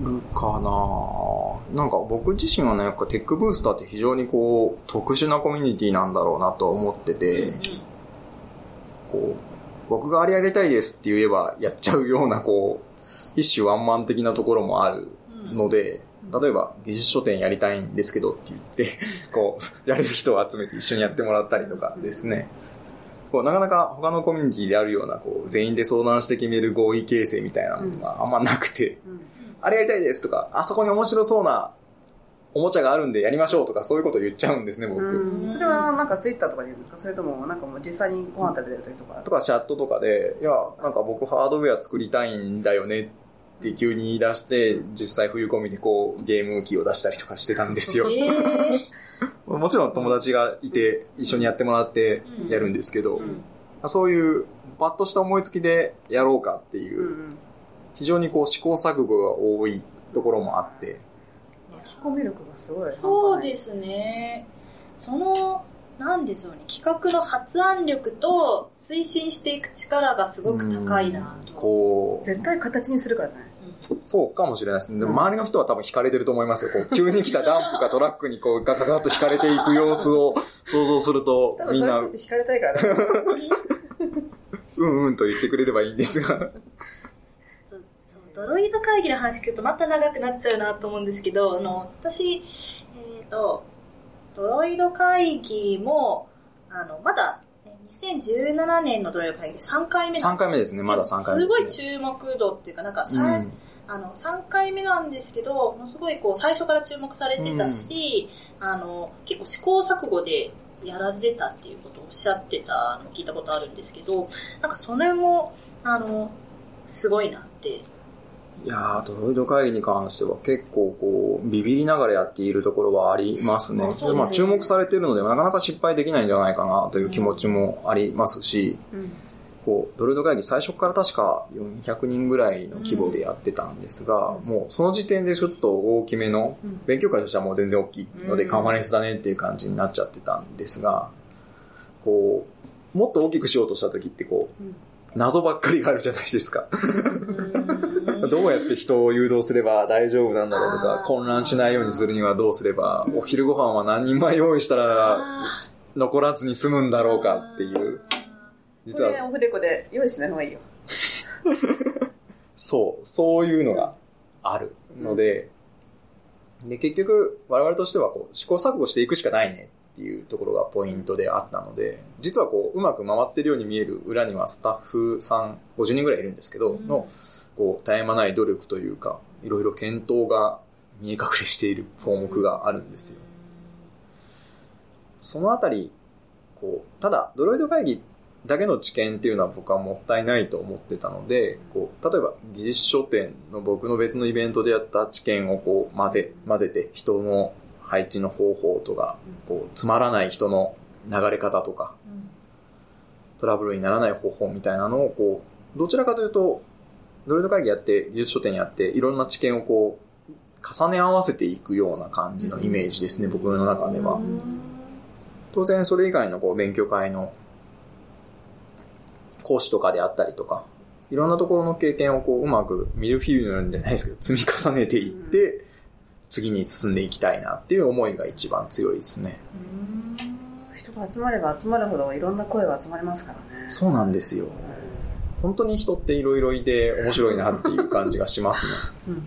るかな。なんか僕自身はね、やっぱテックブースターって非常にこう、特殊なコミュニティなんだろうなと思ってて、こう、僕があれやりたいですって言えばやっちゃうような、こう、一種ワンマン的なところもあるので、例えば技術書店やりたいんですけどって言って、こう、やれる人を集めて一緒にやってもらったりとかですね。こう、なかなか他のコミュニティであるような、こう、全員で相談して決める合意形成みたいなのがあんまなくて、
うん
あれやりたいですとか、あそこに面白そうなおもちゃがあるんでやりましょうとか、そういうこと言っちゃうんですね、僕。
うん。それはなんかツイッターとかで言うんですか？それともなんかもう実際にご飯食べてる時とか？
とかチャットとかで、いや、なんか僕ハードウェア作りたいんだよねって急に言い出して、実際冬込みでこうゲーム機を出したりとかしてたんですよ。
えー。
もちろん友達がいて一緒にやってもらってやるんですけど、
うん。
そういうパッとした思いつきでやろうかっていうう、
ん
非常にこう試行錯誤が多いところもあって、
巻き込み力がすごい
そうですね。その、なんでしょうね、企画の発案力と推進していく力がすごく高いなと。
こう、
絶対形にするからじゃない
そうかもしれないですね。でも周りの人は多分惹かれてると思いますよ。こう急に来たダンプかトラックにこうガガガッと惹かれていく様子を想像するとみんな、
惹かれたいからね
うんうんと言ってくれればいいんですが。
ドロイド会議の話聞くとまた長くなっちゃうなと思うんですけど、あの、私、えっ、と、ドロイド会議も、あの、まだ、ね2017年のドロイド会議で3回目なん
3回目ですね、まだ3回目ね。
すごい注目度っていうか、なんかさ、
うん
あの、3回目なんですけど、ものすごいこう、最初から注目されてたし、あの、結構試行錯誤でやられてたっていうことをおっしゃってたのを聞いたことあるんですけど、なんかそれも、あの、すごいなって。
いやー、ドロイド会議に関しては結構こう、ビビりながらやっているところはありますね。
すね。
まあ注目されているので、なかなか失敗できないんじゃないかなという気持ちもありますし、
うん。
こう、ドロイド会議最初から確か400人ぐらいの規模でやってたんですが、もうその時点でちょっと大きめの、
うん。
勉強会としてはもう全然大きいので、
うん
カンファレンスだねっていう感じになっちゃってたんですが、こう、もっと大きくしようとした時ってこう、
うん
謎ばっかりがあるじゃないですか。どうやって人を誘導すれば大丈夫なんだろうとか混乱しないようにするにはどうすれば、お昼ご飯は何人前用意したら
あ
残らずに済むんだろうかっていう。
こ
実は。
れオフレコで用意しない方がいいよ。
そう、そういうのがあるので、で、結局、我々としてはこう試行錯誤していくしかないねっていうところがポイントであったので、実はこう、うまく回ってるように見える裏にはスタッフさん、50人ぐらいいるんですけど、
うん
の、こう、絶え間ない努力というか、いろいろ検討が見え隠れしている項目があるんですよ。そのあたり、こう、ただ、ドロイド会議だけの知見っていうのは僕はもったいないと思ってたので、こう、例えば技術書店の僕の別のイベントでやった知見をこう混ぜ、混ぜて人の配置の方法とか、こう、つまらない人の流れ方とか、トラブルにならない方法みたいなのをこう、どちらかというと、ドロイド会議やって、技術書店やって、いろんな知見をこう、重ね合わせていくような感じのイメージですね、僕の中では。当然それ以外のこう勉強会の講師とかであったりとか、いろんなところの経験をこううまくミルフィーユのようにじゃないですけど、積み重ねていって、次に進んでいきたいなっていう思いが一番強いですね。
人が集まれば集まるほどいろんな声が集まりますからね。
そうなんですよ。本当に人っていろいろいて面白いなっていう感じがしますね。
うんうん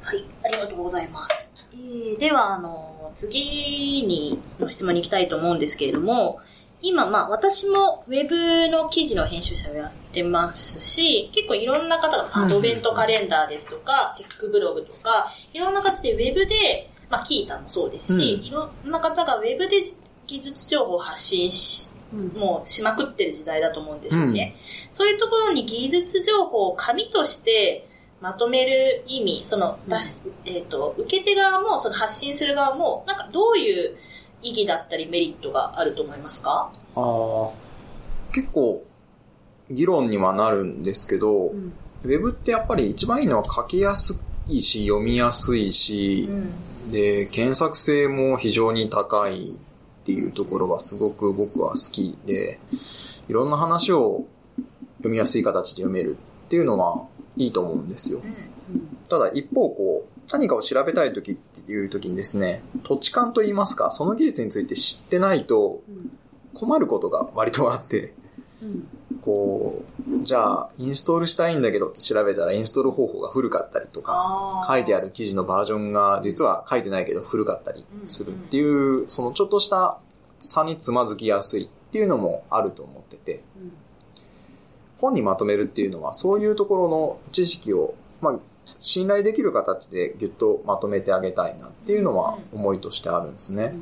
はい、ありがとうございます。えー、では、あの、次に、の質問に行きたいと思うんですけれども、今、まあ、私もウェブの記事の編集者をやってますし、結構いろんな方が、アドベントカレンダーですとか、テックブログとか、いろんな形でウェブで、まあ、聞いたもそうですし、
うん。
いろんな方がウェブで技術情報を発信し、
うん
もうしまくってる時代だと思うんですよね。そういうところに技術情報を紙としてまとめる意味、その、出し、えっ、と、受け手側も、その発信する側も、なんかどういう意義だったりメリットがあると思いますか？
ああ、結構議論にはなるんですけど、
うん
ウェブってやっぱり一番いいのは書きやすいし、読みやすいし、
ん。
で、検索性も非常に高いっていうところはすごく僕は好きで、いろんな話を読みやすい形で読めるっていうのはいいと思うんですよ。ただ一方こう、何かを調べたい時っていう時にですね、土地勘と言いますか、その技術について知ってないと
うん。
困ることが割とあって、
うん。
こう、じゃあ、インストールしたいんだけどって調べたらインストール方法が古かったりとか、
あ
書いてある記事のバージョンが実は書いてないけど古かったりするっていう、そのちょっとした差につまずきやすいっていうのもあると思ってて、
うん。
本にまとめるっていうのはそういうところの知識を、まあ、信頼できる形でギュッとまとめてあげたいなっていうのは思いとしてあるんですね。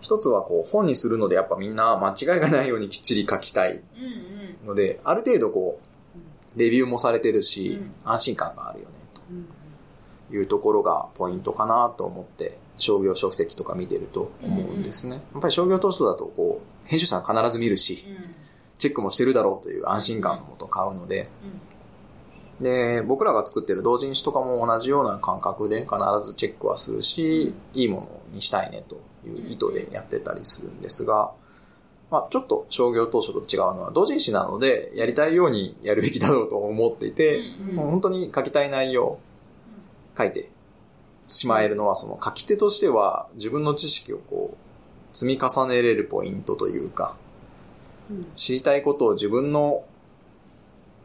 一つはこう本にするのでやっぱみんな間違いがないようにきっちり書きたい。ので、ある程度こう、レビューもされてるし、
うん。
安心感があるよね、
うん。
というところがポイントかなと思って、商業書籍とか見てると思うんですね。やっぱり商業投資だとこう、編集者が必ず見るし、チェックもしてるだろうという安心感のもと買うので、で、僕らが作ってる同人誌とかも同じような感覚で必ずチェックはするし、いいものにしたいねという意図でやってたりするんですが、まあちょっと商業当初と違うのは同人誌なのでやりたいようにやるべきだろうと思っていて、
うん
もう本当に書きたい内容書いてしまえるのはその書き手としては自分の知識をこう積み重ねれるポイントというか、
うん。
知りたいことを自分の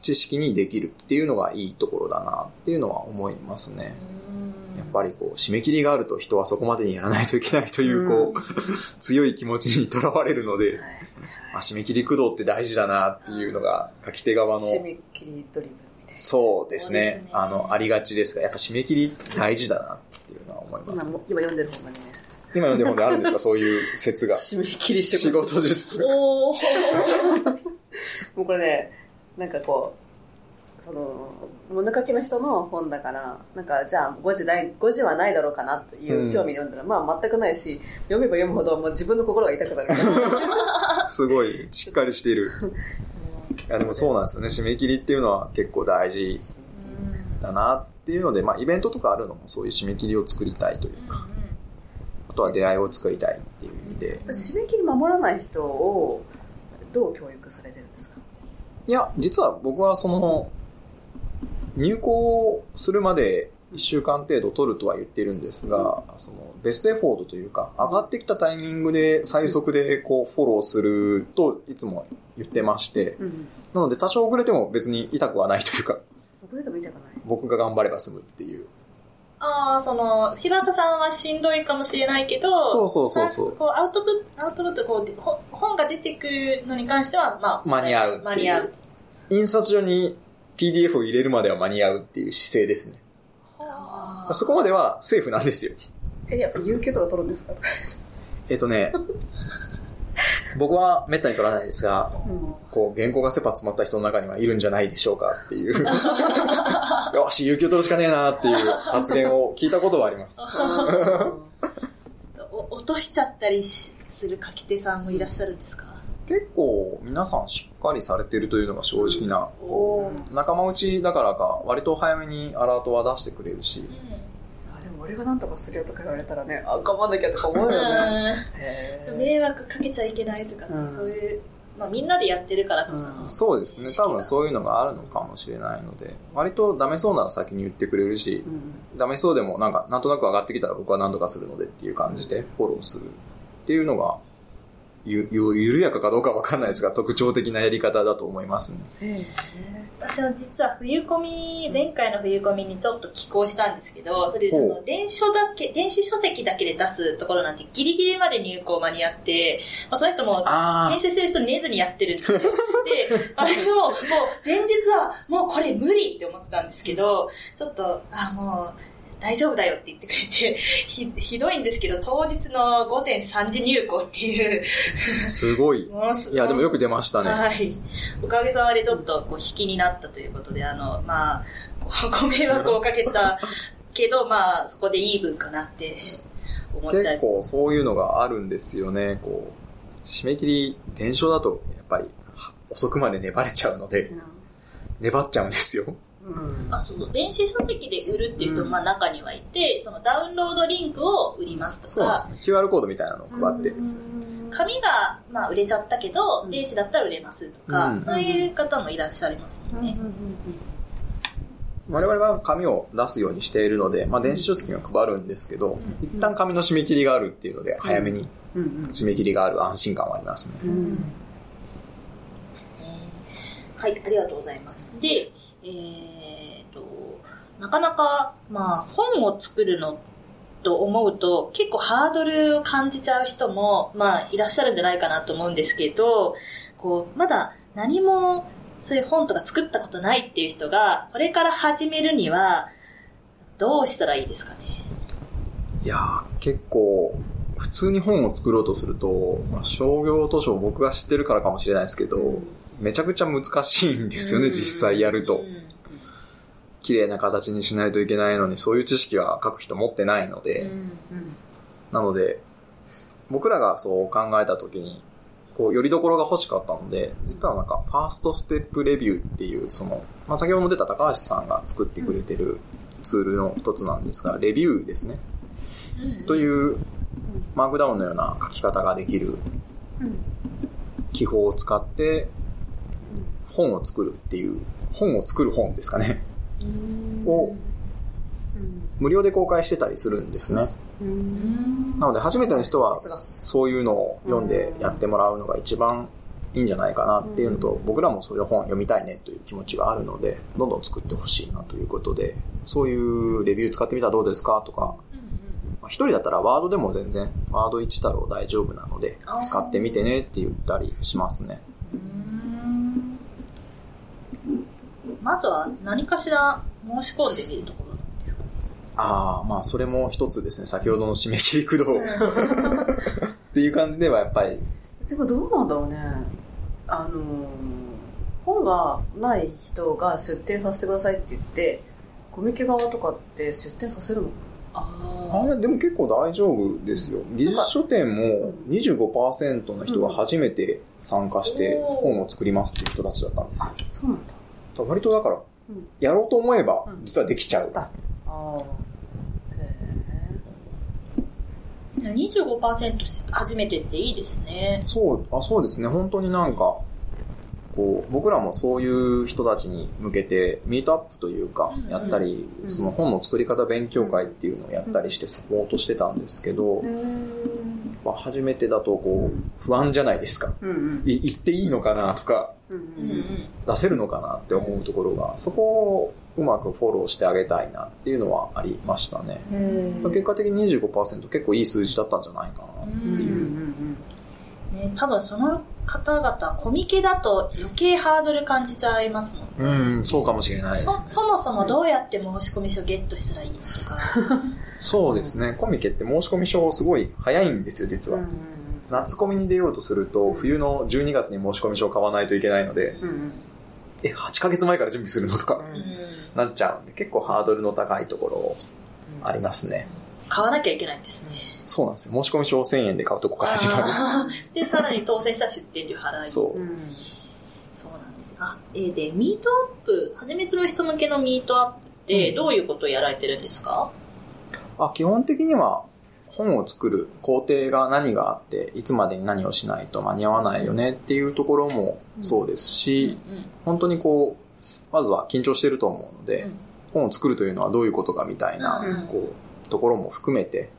知識にできるっていうのがいいところだなっていうのは思いますね。やっぱりこう、締め切りがあると人はそこまでにやらないといけないという、こう、強い気持ちにとらわれるので、
はい
あ、締め切り駆動って大事だなっていうのが書き手側の、
締め切りドリブみたいな。
そうです
そうですね。
ねあの、ありがちですが、やっぱ締め切り大事だなっていうのは思います。
今も、今読んでる本がね、
今読んでる本であるんですか？そういう説が。
締め切り仕
仕
事。
事術。
おー。
もうこれね、なんかこう、その、物書きの人の本だから、なんかじゃあ5時ない、5時はないだろうかなといううん興味で読んだら、まあ全くないし、読めば読むほどもう自分の心が痛くなる。
すごい、しっかりしている。いや、でもそうなんですよね。締め切りっていうのは結構大事だなっていうので、まあイベントとかあるのもそういう締め切りを作りたいというか、あとは出会いを作りたいっていう意味で。
締め切り守らない人をどう教育されてるんですか？
いや、実は僕はその、入校するまで1週間程度取るとは言ってるんですが、そのベストエフォートというか、上がってきたタイミングで最速でこうフォローするといつも言ってまして、
うん。
なので多少遅れても別に痛くはないというか、
遅れても痛くない。
僕が頑張れば済むっていう。
ああ、その、平田さんはしんどいかもしれないけど、
そうそうそうそう
さこう、アウトプット、アウトプット、こう本が出てくるのに関しては、まあ、
間に合う
間に合う。
印刷所に PDF を入れるまでは間に合うっていう姿勢ですね。
あ
そこまではセーフなんですよ。
え、やっぱ有給とか取るんですか？とか。
えっとね、僕は滅多に取らないですが、
うん。
こう、原稿が切羽詰まった人の中にはいるんじゃないでしょうかっていう。よし、有給取るしかねえなっていう発言を聞いたことはあります。
お落としちゃったりしする書き手さんもいらっしゃるんですか？
結構皆さんしっかりされてるというのが正直な、
お
仲間内だからか割と早めにアラートは出してくれるし、
あでも俺がなんとかするよとか言われたらね、あ、頑張んなきゃとか思うよね。
迷惑かけちゃいけないとか、
うん。
そういう、まあみんなでやってるからこその、
うん。
そうですね、多分そういうのがあるのかもしれないので、割とダメそうなら先に言ってくれるし
う、ん。
ダメそうでもなんか、なんとなく上がってきたら僕は何とかするのでっていう感じでフォローするっていうのが、ゆ、ゆ、緩やかかどうかわかんないですが、特徴的なやり方だと思いますね。
へ
私は実は冬コミ、前回の冬コミにちょっと寄稿したんですけど、それであ
ほ
の電書だけ、電子書籍だけで出すところなんてギリギリまで入稿間に合って、まあ、その人も
あ
編集してる人寝ずにやってるんですよ。で、あれも、もう前日はもうこれ無理って思ってたんですけど、ちょっと、あ、もう、大丈夫だよって言ってくれて、ひ、ひどいんですけど、当日の午前3時入稿っていう、
すごい。
ものすご
いや、でもよく出ましたね。
はい。おかげさまでちょっとこう引きになったということで、あの、まあ、ご ご迷惑をかけたけど、まあ、そこでイーブンかなって思ったり
結構そういうのがあるんですよね。こう、締め切り、伝承だと、やっぱり、は遅くまで粘れちゃうので、粘っちゃうんですよ。
うん。
あそう電子書籍で売るっていう人もまあ中にはいて、そのダウンロードリンクを売りますとか、
そうですね。QR コードみたいなのを配って。
紙がまあ売れちゃったけど、電子だったら売れますとか、
うん
そういう方もいらっしゃいますもんね。
我々は紙を出すようにしているので、まあ電子書籍を配るんですけど、一旦紙の締め切りがあるっていうので、早めに締め切りがある安心感はありますね。
うん。
ですね。はい、ありがとうございます。で、えーと、なかなか、まあ、本を作るのと思うと、結構ハードルを感じちゃう人も、まあ、いらっしゃるんじゃないかなと思うんですけど、こう、まだ何も、そういう本とか作ったことないっていう人が、これから始めるには、どうしたらいいですかね？
いやー、結構、普通に本を作ろうとすると、まあ、商業図書を僕が知ってるからかもしれないですけど、めちゃくちゃ難しいんですよね、
うん。
実際やると。
う。ん
綺麗な形にしないといけないのに、そういう知識は書く人持ってないので、
うん
なので、僕らがそう考えた時に、こう、よりどころが欲しかったので、実はなんか、ファーストステップレビューっていう、その、まあ、先ほども出た高橋さんが作ってくれてるツールの一つなんですが、レビューですね。
うん。
という、マークダウンのような書き方ができる記法を使って、本を作るっていう、本を作る本ですかね。を無料で公開してたりするんですね。
うん。
なので初めての人はそういうのを読んでやってもらうのが一番いいんじゃないかなっていうのと、僕らもそういう本読みたいねという気持ちがあるので、どんどん作ってほしいなということで、そういうレビュー使ってみたらどうですかとか、まあ一人だったらワードでも全然、ワード1太郎大丈夫なので使ってみてねって言ったりしますね。
うんまずは何かしら申し込んでみるところなんですか？ね。
ああ、まあそれも一つですね、先ほどの締め切り駆動 っていう感じではやっぱり、
でもどうなんだろうね。あのー、本がない人が出展させてくださいって言って、コミケ側とかって出展させるの？
あ
あれ、でも結構大丈夫ですよ。技術書店も25%の人が初めて参加して
うん
本を作りますっていう人たちだったんですよ。
そうなんだ。
割とだから
うん、
やろうと思えば
うん
実はできちゃう。
だ。ああ。へ
あ。25%し初めてっていいですね。
そう、あ、そうですね。本当になんか、こう、僕らもそういう人たちに向けて、ミートアップというか
うん、
やったり、
うん
その本の作り方勉強会っていうのをやったりしてサポートしてたんですけど
え。へ、え。
まあ、初めてだとこう、不安じゃないですか。
うんうん。
い言っていいのかなとか、
うん
うんうん。
出せるのかなって思うところが、そこをうまくフォローしてあげたいなっていうのはありましたね。結果的に25%結構いい数字だったんじゃないかなって
うんうん
いう。
うん
ね、多分その方々、コミケだと余計ハードル感じちゃいますもん。
うん、そうかもしれないですね。
そそもそもどうやって申し込み書ゲットしたらいいのとか。
そうですね。コミケって申し込み書すごい早いんですよ、実は。
うん
夏コミに出ようとすると、冬の12月に申し込み書を買わないといけないので、
うんうん
え、8ヶ月前から準備するのとか
うん
うん
なっちゃうんで、結構ハードルの高いところありますね。
買わなきゃいけないんですね。
そうなんですよ。申し込み書を1000円で買うとこから始まる。
で、さらに当選したら出店料払い。
そうう。
ん
そうなんです。あ、えーで、ミートアップ、初めての人向けのミートアップって、どういうことをやられてるんですか、
あ基本的には本を作る工程が何があって、いつまでに何をしないと間に合わないよねっていうところもそうですし、
うん
本当にこう、まずは緊張してると思うので、
うん
本を作るというのはどういうことかみたいな、
うん
こう、ところも含めて、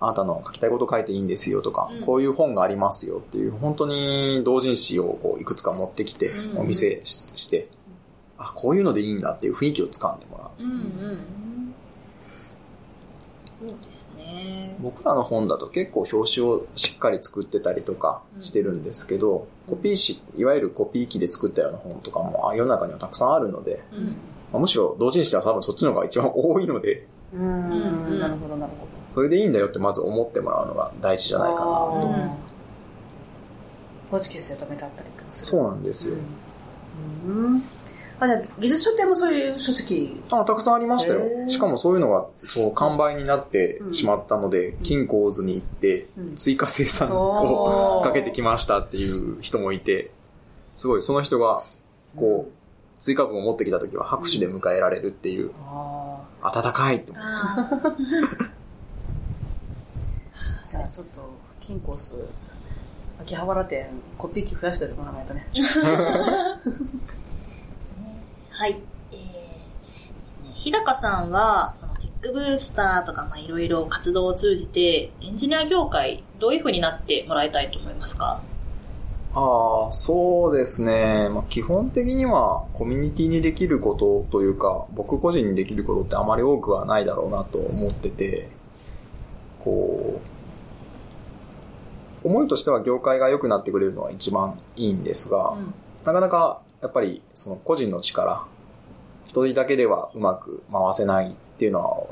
あなたの書きたいこと書いていいんですよとか、
うん
こういう本がありますよっていう、本当に同人誌をこういくつか持ってきて
う、ん
お見せしして、あ、こういうのでいいんだっていう雰囲気をつかんでもらう。
うんうん。そうですね。
僕らの本だと結構表紙をしっかり作ってたりとかしてるんですけど、コピー紙、いわゆるコピー機で作ったような本とかもあ世の中にはたくさんあるので、
うん。
まあむしろ同人誌は多分そっちの方が一番多いので、
うん。なるほどなるほど
それでいいん。だよってまず思ってもらうのが大事じゃないかなと。
う
ホチキスで止めてあったりとかする
そうなん。ですよ。
うん。あじゃあ技術書店もそういう書籍
あ、たくさん。ありましたよ。しかもそういうのが、そう、完売になってしまったので、金鉱図に行って、追加生産をかけてきましたっていう人もいて、すごい、その人が、こう、追加分を持ってきた時は拍手で迎えられるっていう、
あ
温かいと思って
じゃあちょっと金コース秋葉原店コピー機増やしておいてもらわないとね。
はい。えーですね、日高さんは、そのテックブースターとか、まあいろいろ活動を通じて、エンジニア業界、どういう風になってもらいたいと思いますか？
ああ、そうですね。まあ、基本的にはコミュニティにできることというか、僕個人にできることってあまり多くはないだろうなと思ってて、こう、思いとしては業界が良くなってくれるのは一番いいんですが、
うん
なかなかやっぱりその個人の力、一人だけではうまく回せないっていうのは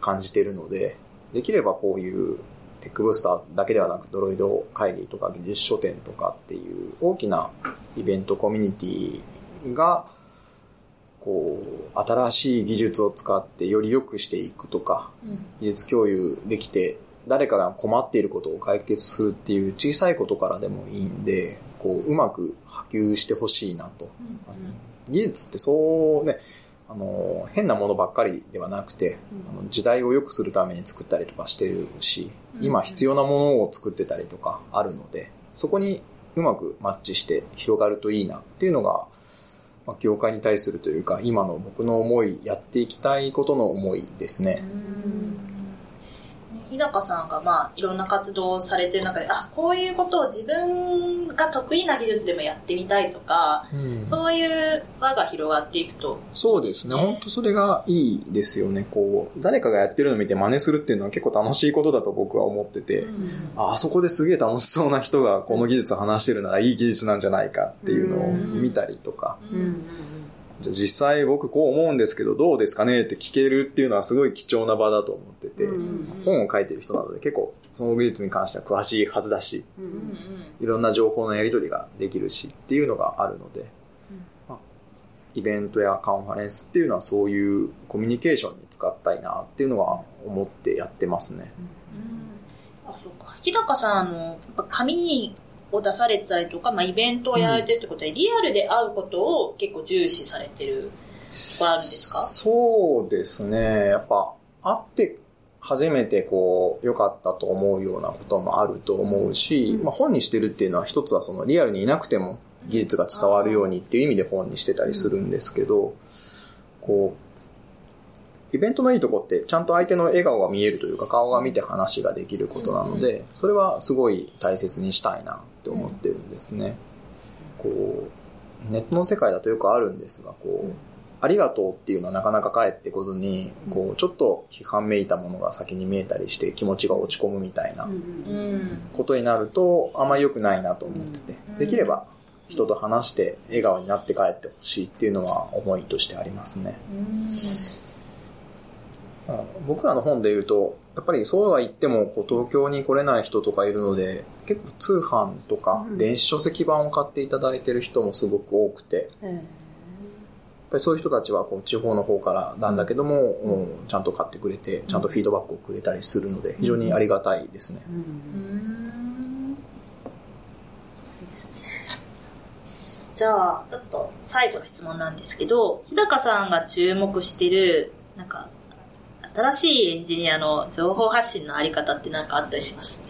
感じてるので、できればこういうテックブースターだけではなくドロイド会議とか技術書店とかっていう大きなイベントコミュニティが、こう、新しい技術を使ってより良くしていくとか、
うん
技術共有できて、誰かが困っていることを解決するっていう小さいことからでもいいんで、こう、うまく波及してほしいなと。あの技術ってそうね、あの、変なものばっかりではなくて、あの時代を良くするために作ったりとかしてるし、
うん。
今必要なものを作ってたりとかあるので、そこにうまくマッチして広がるといいなっていうのが、まあ、業界に対するというか、今の僕の思い、やっていきたいことの思いですね。
ね日高さんがまあいろんな活動をされてる中で、あ、こういうことを自分が得意な技術でもやってみたいとか、そういう輪が広がっていくと。
そうですね。
ね
本当それがいいですよね。こう、誰かがやってるのを見て真似するっていうのは結構楽しいことだと僕は思ってて、
うん
ああそこですげえ楽しそうな人がこの技術を話してるならいい技術なんじゃないかっていうのを見たりとか、
うん
うん
じゃあ実際僕こう思うんですけどどうですかねって聞けるっていうのはすごい貴重な場だと思ってて、
うん
本を書いてる人なので結構その技術に関しては詳しいはずだし、いろんな情報のやり取りができるしっていうのがあるので、まあイベントやカンファレンスっていうのはそういうコミュニケーションに使ったいなっていうのは思ってやってますね。
うんあ、そうか。日高さん、あの、やっぱ紙を出されてたりとか、まあ、イベントをやられてるってことで、リアルで会うことを結構重視されてるところあるんですか？
そうですね。やっぱ会って初めてこう良かったと思うようなこともあると思うし、まあ本にしてるっていうのは一つはそのリアルにいなくても技術が伝わるようにっていう意味で本にしてたりするんですけど、こう、イベントのいいとこってちゃんと相手の笑顔が見えるというか顔が見て話ができることなので、それはすごい大切にしたいなって思ってるんですね。こう、ネットの世界だとよくあるんですが、こう、ありがとうっていうのはなかなか返ってこずに、こう、ちょっと批判めいたものが先に見えたりして気持ちが落ち込むみたいな
うん。
ことになると、あんまり良くないなと思ってて、できれば人と話して笑顔になって帰ってほしいっていうのは思いとしてありますね。あ僕らの本で言うと、やっぱりそうは言っても、こう東京に来れない人とかいるので、結構通販とか
うん。
電子書籍版を買っていただいてる人もすごく多くて、やっ
え
ぱりそういう人たちはこう地方の方からなんだけども、うん。ちゃんと買ってくれて、ちゃんとフィードバックをくれたりするので、非常にありがたいですね。
ですね。
じゃあ、ちょっと最後の質問なんですけど、日高さんが注目してる、なんか、新しいエンジニアの情報発信のあり方って何かあったりします？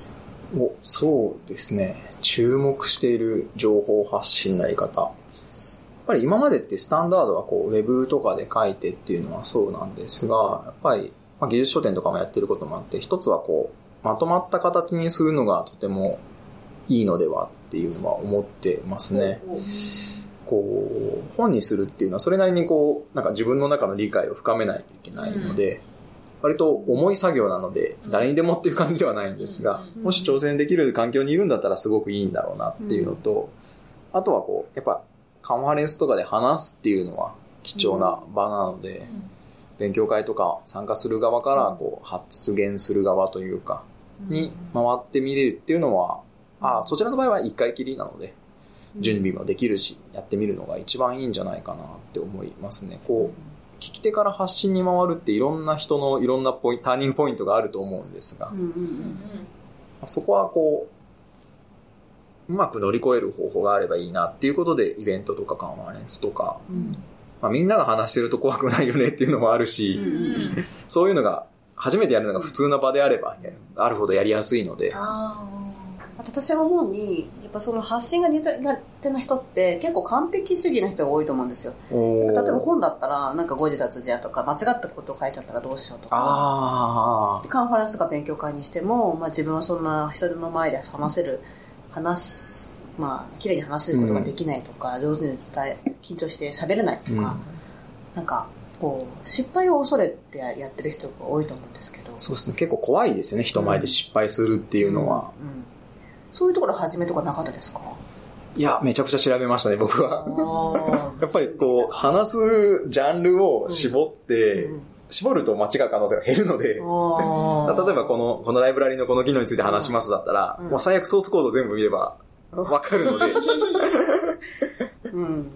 お、そうですね。注目している情報発信のやり方。やっぱり今までってスタンダードはこう、ウェブとかで書いてっていうのはそうなんですが、やっぱり、まあ、技術書店とかもやってることもあって、一つはこう、まとまった形にするのがとてもいいのではっていうのは思ってますね。こう、本にするっていうのはそれなりにこう、なんか自分の中の理解を深めないといけないので、割と重い作業なので、誰にでもっていう感じではないんですが、
うん。
もし挑戦できる環境にいるんだったらすごくいいんだろうなっていうのと、あとはこう、やっぱカンファレンスとかで話すっていうのは貴重な場なので、勉強会とか参加する側からこう発言する側というか、に回ってみれるっていうのは、あそちらの場合は一回きりなので、準備もできるし、やってみるのが一番いいんじゃないかなって思いますね。こう、聞き手から発信に回るっていろんな人のいろんなポイント、ターニングポイントがあると思うんですが
う、んうん
そこはこう、うまく乗り越える方法があればいいなっていうことで、イベントとかカンファレンスとか、
うん。
まあ、みんなが話してると怖くないよねっていうのもあるし、
うん
そういうのが、初めてやるのが普通の場であれば、あるほどやりやすいので、
あ
あと私が思うに、ぱその発信が苦手な人って結構完璧主義な人が多いと思うんですよ。
例え
ば本だったら、なんか誤字脱字やとか、間違ったことを書いちゃったらどうしようとか。カンファレンスとか勉強会にしても、まあ自分はそんな人の前で話せる、話す、まあ、綺麗に話せることができないとか、上手に伝え、緊張して喋れないとか、なんか、こう、失敗を恐れてやってる人が多いと思うんですけど。
そうですね。結構怖いですよね。人前で失敗するっていうのは。
うんそういうところ始めとかなかったですか？
いや、めちゃくちゃ調べましたね、僕は。
あ
やっぱりこう、話すジャンルを絞って、
うん
絞ると間違う可能性が減るので、例えばこの、このライブラリのこの機能について話しますだったら、
うん。
もう最悪ソースコード全部見ればわかるので、
うん。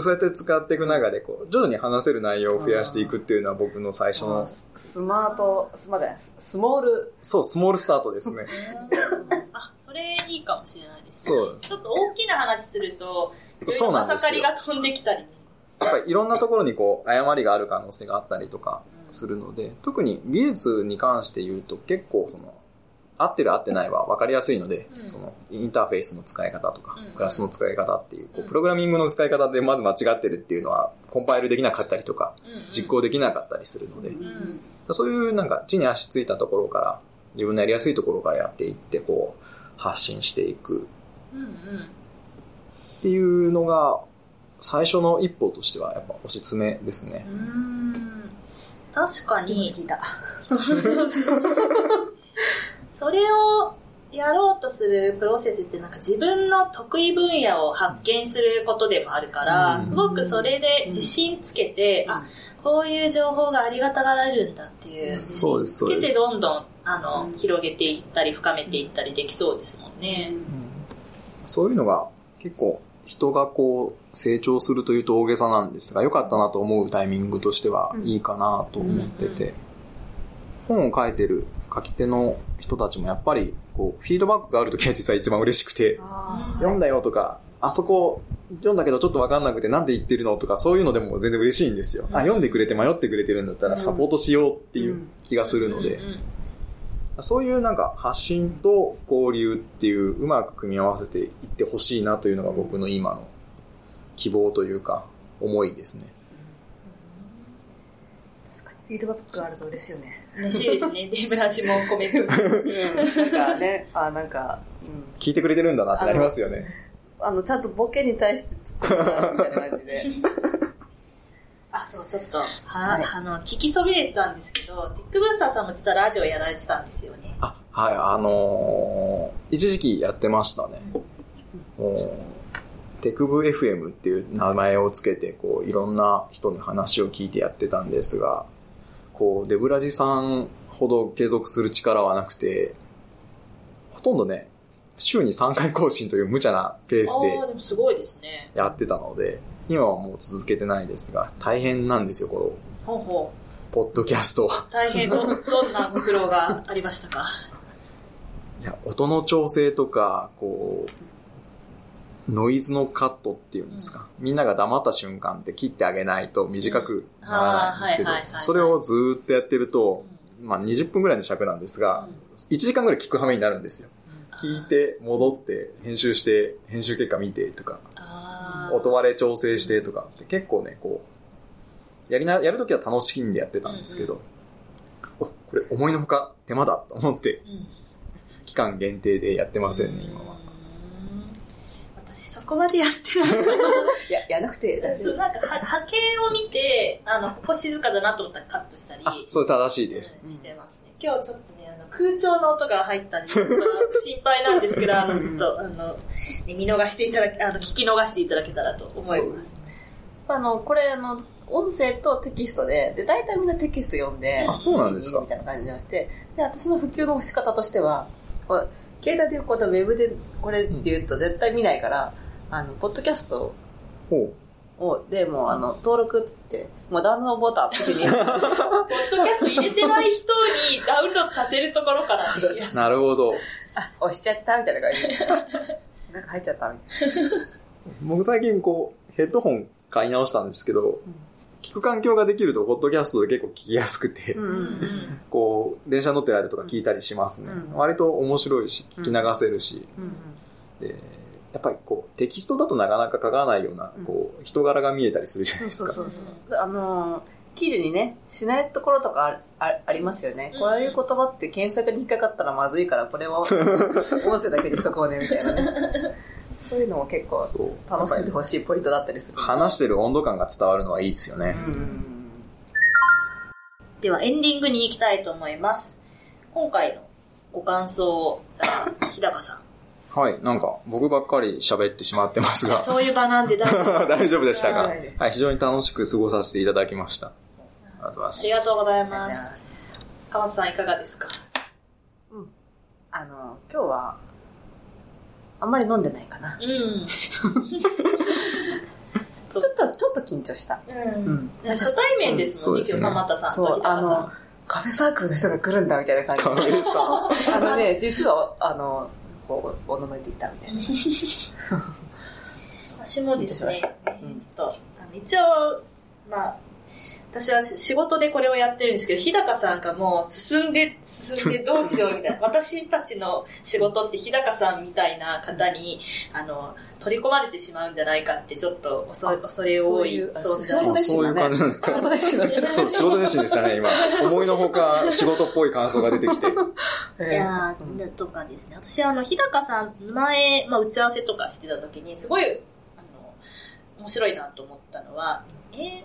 そうやって使っていく中で、こう、徐々に話せる内容を増やしていくっていうのは僕の最初の、
ススマート、スマじゃない、ススモール、
そう、スモールスタートですね。
あ、それいいかもしれないです。
そう。
ちょっと大きな話すると、
そうなんですよ。
まさかりが飛んできたり。ね。
やっぱりいろんなところにこう、誤りがある可能性があったりとかするので、特に技術に関して言うと結構その、合ってる合ってないは分かりやすいので、
うん。
その、インターフェースの使い方とか
うん、
クラスの使い方っていう、こ
うん。
うプログラミングの使い方でまず間違ってるっていうのは、コンパイルできなかったりとか、実行できなかったりするので、
うん。
そういうなんか地に足ついたところから、自分のやりやすいところからやっていって、こう、発信していく。
うんうん。
っていうのが、最初の一歩としてはやっぱおすすめですね。
うーん。確かに、
聞いた。
それをやろうとするプロセスってなんか自分の得意分野を発見することでもあるから、
うん。
すごくそれで自信つけて、
うん。
あ、こういう情報がありがたがられるんだっていう。自
そうですそうです。
信つけてどんどんあの、
うん。
広げていったり深めていったりできそうですもんね。
そういうのが結構人がこう成長するというと大げさなんですが、良かったなと思うタイミングとしてはいいかなと思ってて、本を書いてる書き手の人たちもやっぱりこうフィードバックがあるときは実は一番嬉しくて、
あ
読んだよとか、あそこ読んだけどちょっとわかんなくてなんで言ってるのとかそういうのでも全然嬉しいんですよ。あ、読んでくれて迷ってくれてるんだったらサポートしようっていう気がするのでそういうなんか発信と交流っていううまく組み合わせていってほしいなというのが僕の今の希望というか思いですね。
確かに。フィードバックがあると嬉しいよね。
嬉しいですね。デブラシもコメント。
うん。なんかね、あ、なんか、うん。
聞いてくれてるんだなってなりますよね。
あの、ちゃんとボケに対して突っ込むみたいな感じで。
あ、そちょっと、は、
はい
あの、聞きそびれてたんですけど、テックブースターさんも実はラジオやられてたんですよね。
あ、はい、あのー一時期やってましたね。テクブ FM っていう名前をつけて、こう、いろんな人の話を聞いてやってたんですが、こう、デブラジさんほど継続する力はなくて、ほとんどね、週に3回更新という無茶なペースで。やってたので、今はもう続けてないですが、大変なんですよ、この、
ほうほ
ポッドキャストは。
う。大変ど、どんなご苦労がありましたか？
いや、音の調整とか、こう、ノイズのカットっていうんですか。みんなが黙った瞬間って切ってあげないと短くならないんですけど
うんあーはいはいはいは、い
それをずーっとやってると、まあ20分ぐらいの尺なんですが、1時間ぐらい聞く羽目になるんですよ。聞いて、戻って、編集して、編集結果見てとか、音割れ調整してとか。って結構ね、こう、やりな、やるときは楽しんでやってたんですけど、お、これ思いのほか手間だと思って、
うん。
期間限定でやってませんね、今は。
こまでやってない
や、やらなくて大丈
そう
夫。
なんかは波形を見て、あの、ここ静かだなと思ったらカットしたり、
あ、それ正しいです。
うんしてますね。今日ちょっとね、あの、空調の音が入ったんで、ちょっと心配なんですけど、あの、ちょっと、あの、ね見逃していただけ、あの、聞き逃していただけたらと思います。
あの、これ、あの、音声とテキストで、で、大体みんなテキスト読んで、
あそうなんですか
みたいな感じにして、で、私の普及の仕方としては、こう携帯でこうウェブでこれって言うと絶対見ないから、あの、ポッドキャスト
ほ
を、で、もう、あの、登録っつって、もうダウンロードボタン。
ポッドキャスト入れてない人にダウンロードさせるところから、
う。なるほど。
あ、押しちゃったみたいな感じで。なんか入っちゃったみたいな。
僕最近こう、ヘッドホン買い直したんですけど、聞く環境ができると、ポッドキャストで結構聞きやすくて、
うんうん。
こう、電車乗ってる間とか聞いたりしますね。
うん
割と面白いし、聞き流せるし、
うん
でやっぱりこう、テキストだとなかなか書かないような、こう、人柄が見えたりするじゃないですか。
そうそうそう。あのー、記事にね、しないところとかああありますよね。
うん
こういう言葉って検索に引っかかったらまずいから、これは 音声だけにしとこうね、みたいなね。そういうのも結構。楽しんでほしいポイントだったりする。
話してる温度感が伝わるのはいいですよね。
うん。
ではエンディングに行きたいと思います。今回のご感想を、じゃあ、日高さん。
はい、なんか僕ばっかり喋ってしまってますが、
そういう場なんで大丈夫
大丈夫でしたか？
大丈夫です
はい、非常に楽しく過ごさせていただきました。ありがとうございます。
ま。
ますす。
川松さんいかがですか？
あの、今日は、あんまり飲んでないかな。
うん。
ちょっと、ちょっと緊張した。
うん。初対面ですもんね、今日、鎌田さん
そう、
と日高さ
あの、カフェサークルの人が来るんだみたいな感じ
カフェさん。
あのね、実は、あの、こう、おののいていたみたいな。
ん。私もですね、ちょっと、あの一応、まあ、私は仕事でこれをやってるんですけど、日高さんがもう進んで、進んでどうしようみたいな。私たちの仕事って日高さんみたいな方に、あの、取り込まれてしまうんじゃないかって、ちょっと恐恐れ多い存
そう
在
いうあ
そういう感じなんですか？そう、仕事熱心でしたね、今。思いのほか仕事っぽい感想が出てきて。
いやー、とかですね。私、あの、日高さん、前、まあ、打ち合わせとかしてた時に、すごい、あの、面白いなと思ったのは、えー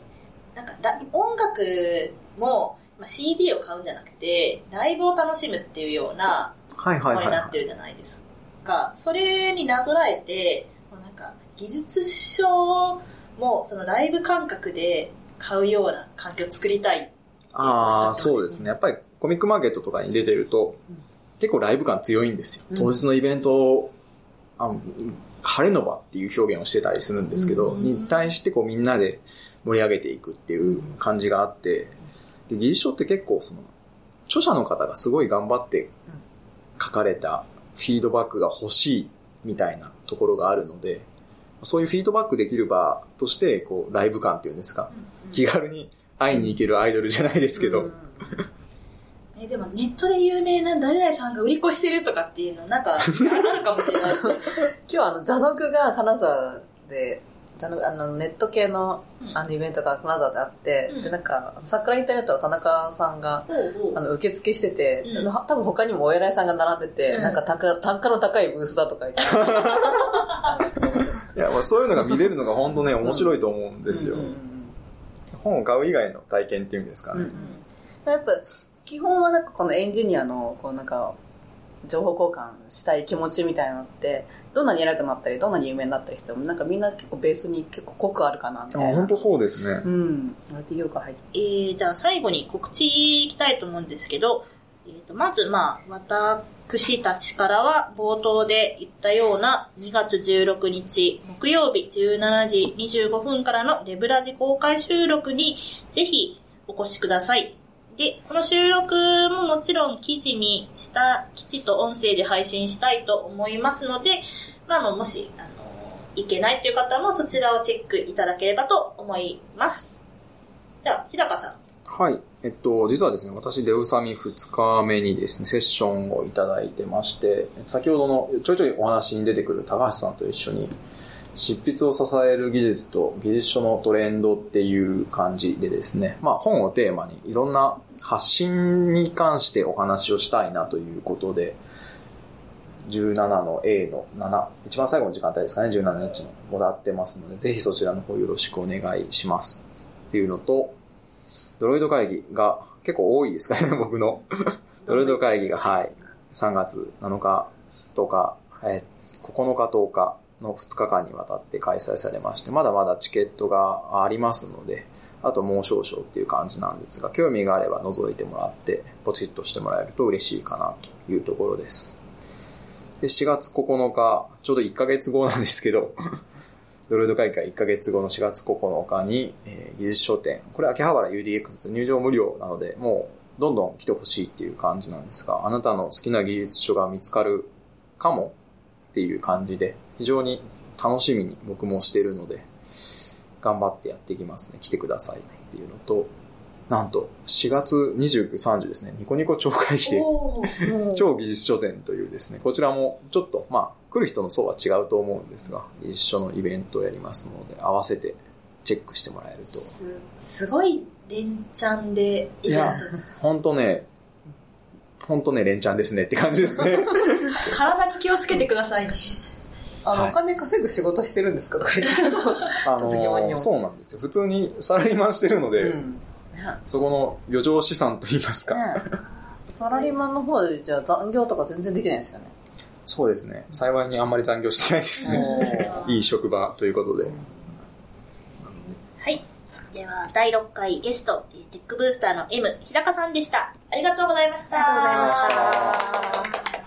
なんかラ、音楽も、まあ、CD を買うんじゃなくて、ライブを楽しむっていうような、
はいはいはい
になってるじゃないですか。それになぞらえて、もうなんか、技術書も、そのライブ感覚で買うような環境を作りたい。
ああ、そうですね。やっぱりコミックマーケットとかに出てると、結構ライブ感強いんですよ。当日のイベントを、あの晴れの場っていう表現をしてたりするんですけど、
うん
に対してこうみんなで盛り上げていくっていう感じがあって、で、技術書って結構その、著者の方がすごい頑張って書かれたフィードバックが欲しいみたいなところがあるので、そういうフィードバックできる場として、こう、ライブ感っていうんですか、気軽に会いに行けるアイドルじゃないですけど、
うん
ね、でもネットで有名な誰々さんが売り越してるとかっていうの、なんか、あるかもしれないです。
今日あの、ザノグが金沢で、ザノグあの、ネット系の
うん。
あのイベントが金沢であって、
うん。
で、なんか、桜インターネットの田中さんが、
ほうほう。
あの、受付してて、
うん。
あの多分他にもお偉いさんが並んでて、
うん。
なんか単価単価の高いブースだとか言って。
いや、まあそういうのが見れるのが本当ね、面白いと思うんですよ。
うん。うん
本を買う以外の体験っていうんですかね。
やっぱ、基本はなんかこのエンジニアの、こうなんか、情報交換したい気持ちみたいなのって、どんなに偉くなったり、どんなに有名になったりしても、なんかみんな結構ベースに結構濃くあるかな、みたいな。
そうですね。
うん。IT 業界入って。
えー、じゃあ最後に告知いきたいと思うんですけど、えー、とまずまあ、私たちからは冒頭で言ったような2月16日木曜日17時25分からのデブラジ公開収録にぜひお越しください。で、この収録ももちろん記事にした、記事と音声で配信したいと思いますので、まあ、あの、もし、あの、いけないという方もそちらをチェックいただければと思います。じゃあ、日高さん。
はい。えっと、実はですね、私、デウサミ2日目にですね、セッションをいただいてまして、先ほどのちょいちょいお話に出てくる高橋さんと一緒に、執筆を支える技術と技術書のトレンドっていう感じでですね、まあ本をテーマにいろんな発信に関してお話をしたいなということで、17の A の7、一番最後の時間帯ですかね、17日のもらってますので、ぜひそちらの方よろしくお願いします。っていうのと、ドロイド会議が結構多いですかね、僕の。ドロイド会議が、はい。3月7日、10日、えー9日、10日の2日間にわたって開催されまして、まだまだチケットがありますので、あともう少々っていう感じなんですが、興味があれば覗いてもらって、ポチッとしてもらえると嬉しいかなというところです。で、4月9日、ちょうど1ヶ月後なんですけど、ドロイド会会1ヶ月後の4月9日に、えー技術書店、これ秋葉原 UDX と入場無料なので、もうどんどん来てほしいっていう感じなんですが、あなたの好きな技術書が見つかるかもっていう感じで、非常に楽しみに僕もしてるので、頑張ってやっていきますね。来てくださいっていうのと、なんと4月29、30ですね、ニコニコ超会議で、超技術書店というですね、こちらもちょっと、まあ、来る人の層は違うと思うんですが、技術書のイベントをやりますので、合わせてチェックしてもらえると。
す、すごい連チャンでイベントです。
ほんとね、ほんとね、連チャンですねって感じですね。
体に気をつけてくださいね。
あの、
はい
お金稼ぐ仕事してるんですか？とか言って、
あ
ちょっと疑問に思う
のそうなんですよ。普通にサラリーマンしてるので、
うん。ね
そこの余剰資産といいますか、
ねサラリーマンの方で、じゃあ残業とか全然できないですよね。
そうですね。幸いにあんまり残業してないですね。いい職場ということで。
はい。では、第6回ゲスト、テックブースターの M、日高さんでした。ありがとうございました。
ありがとうございました。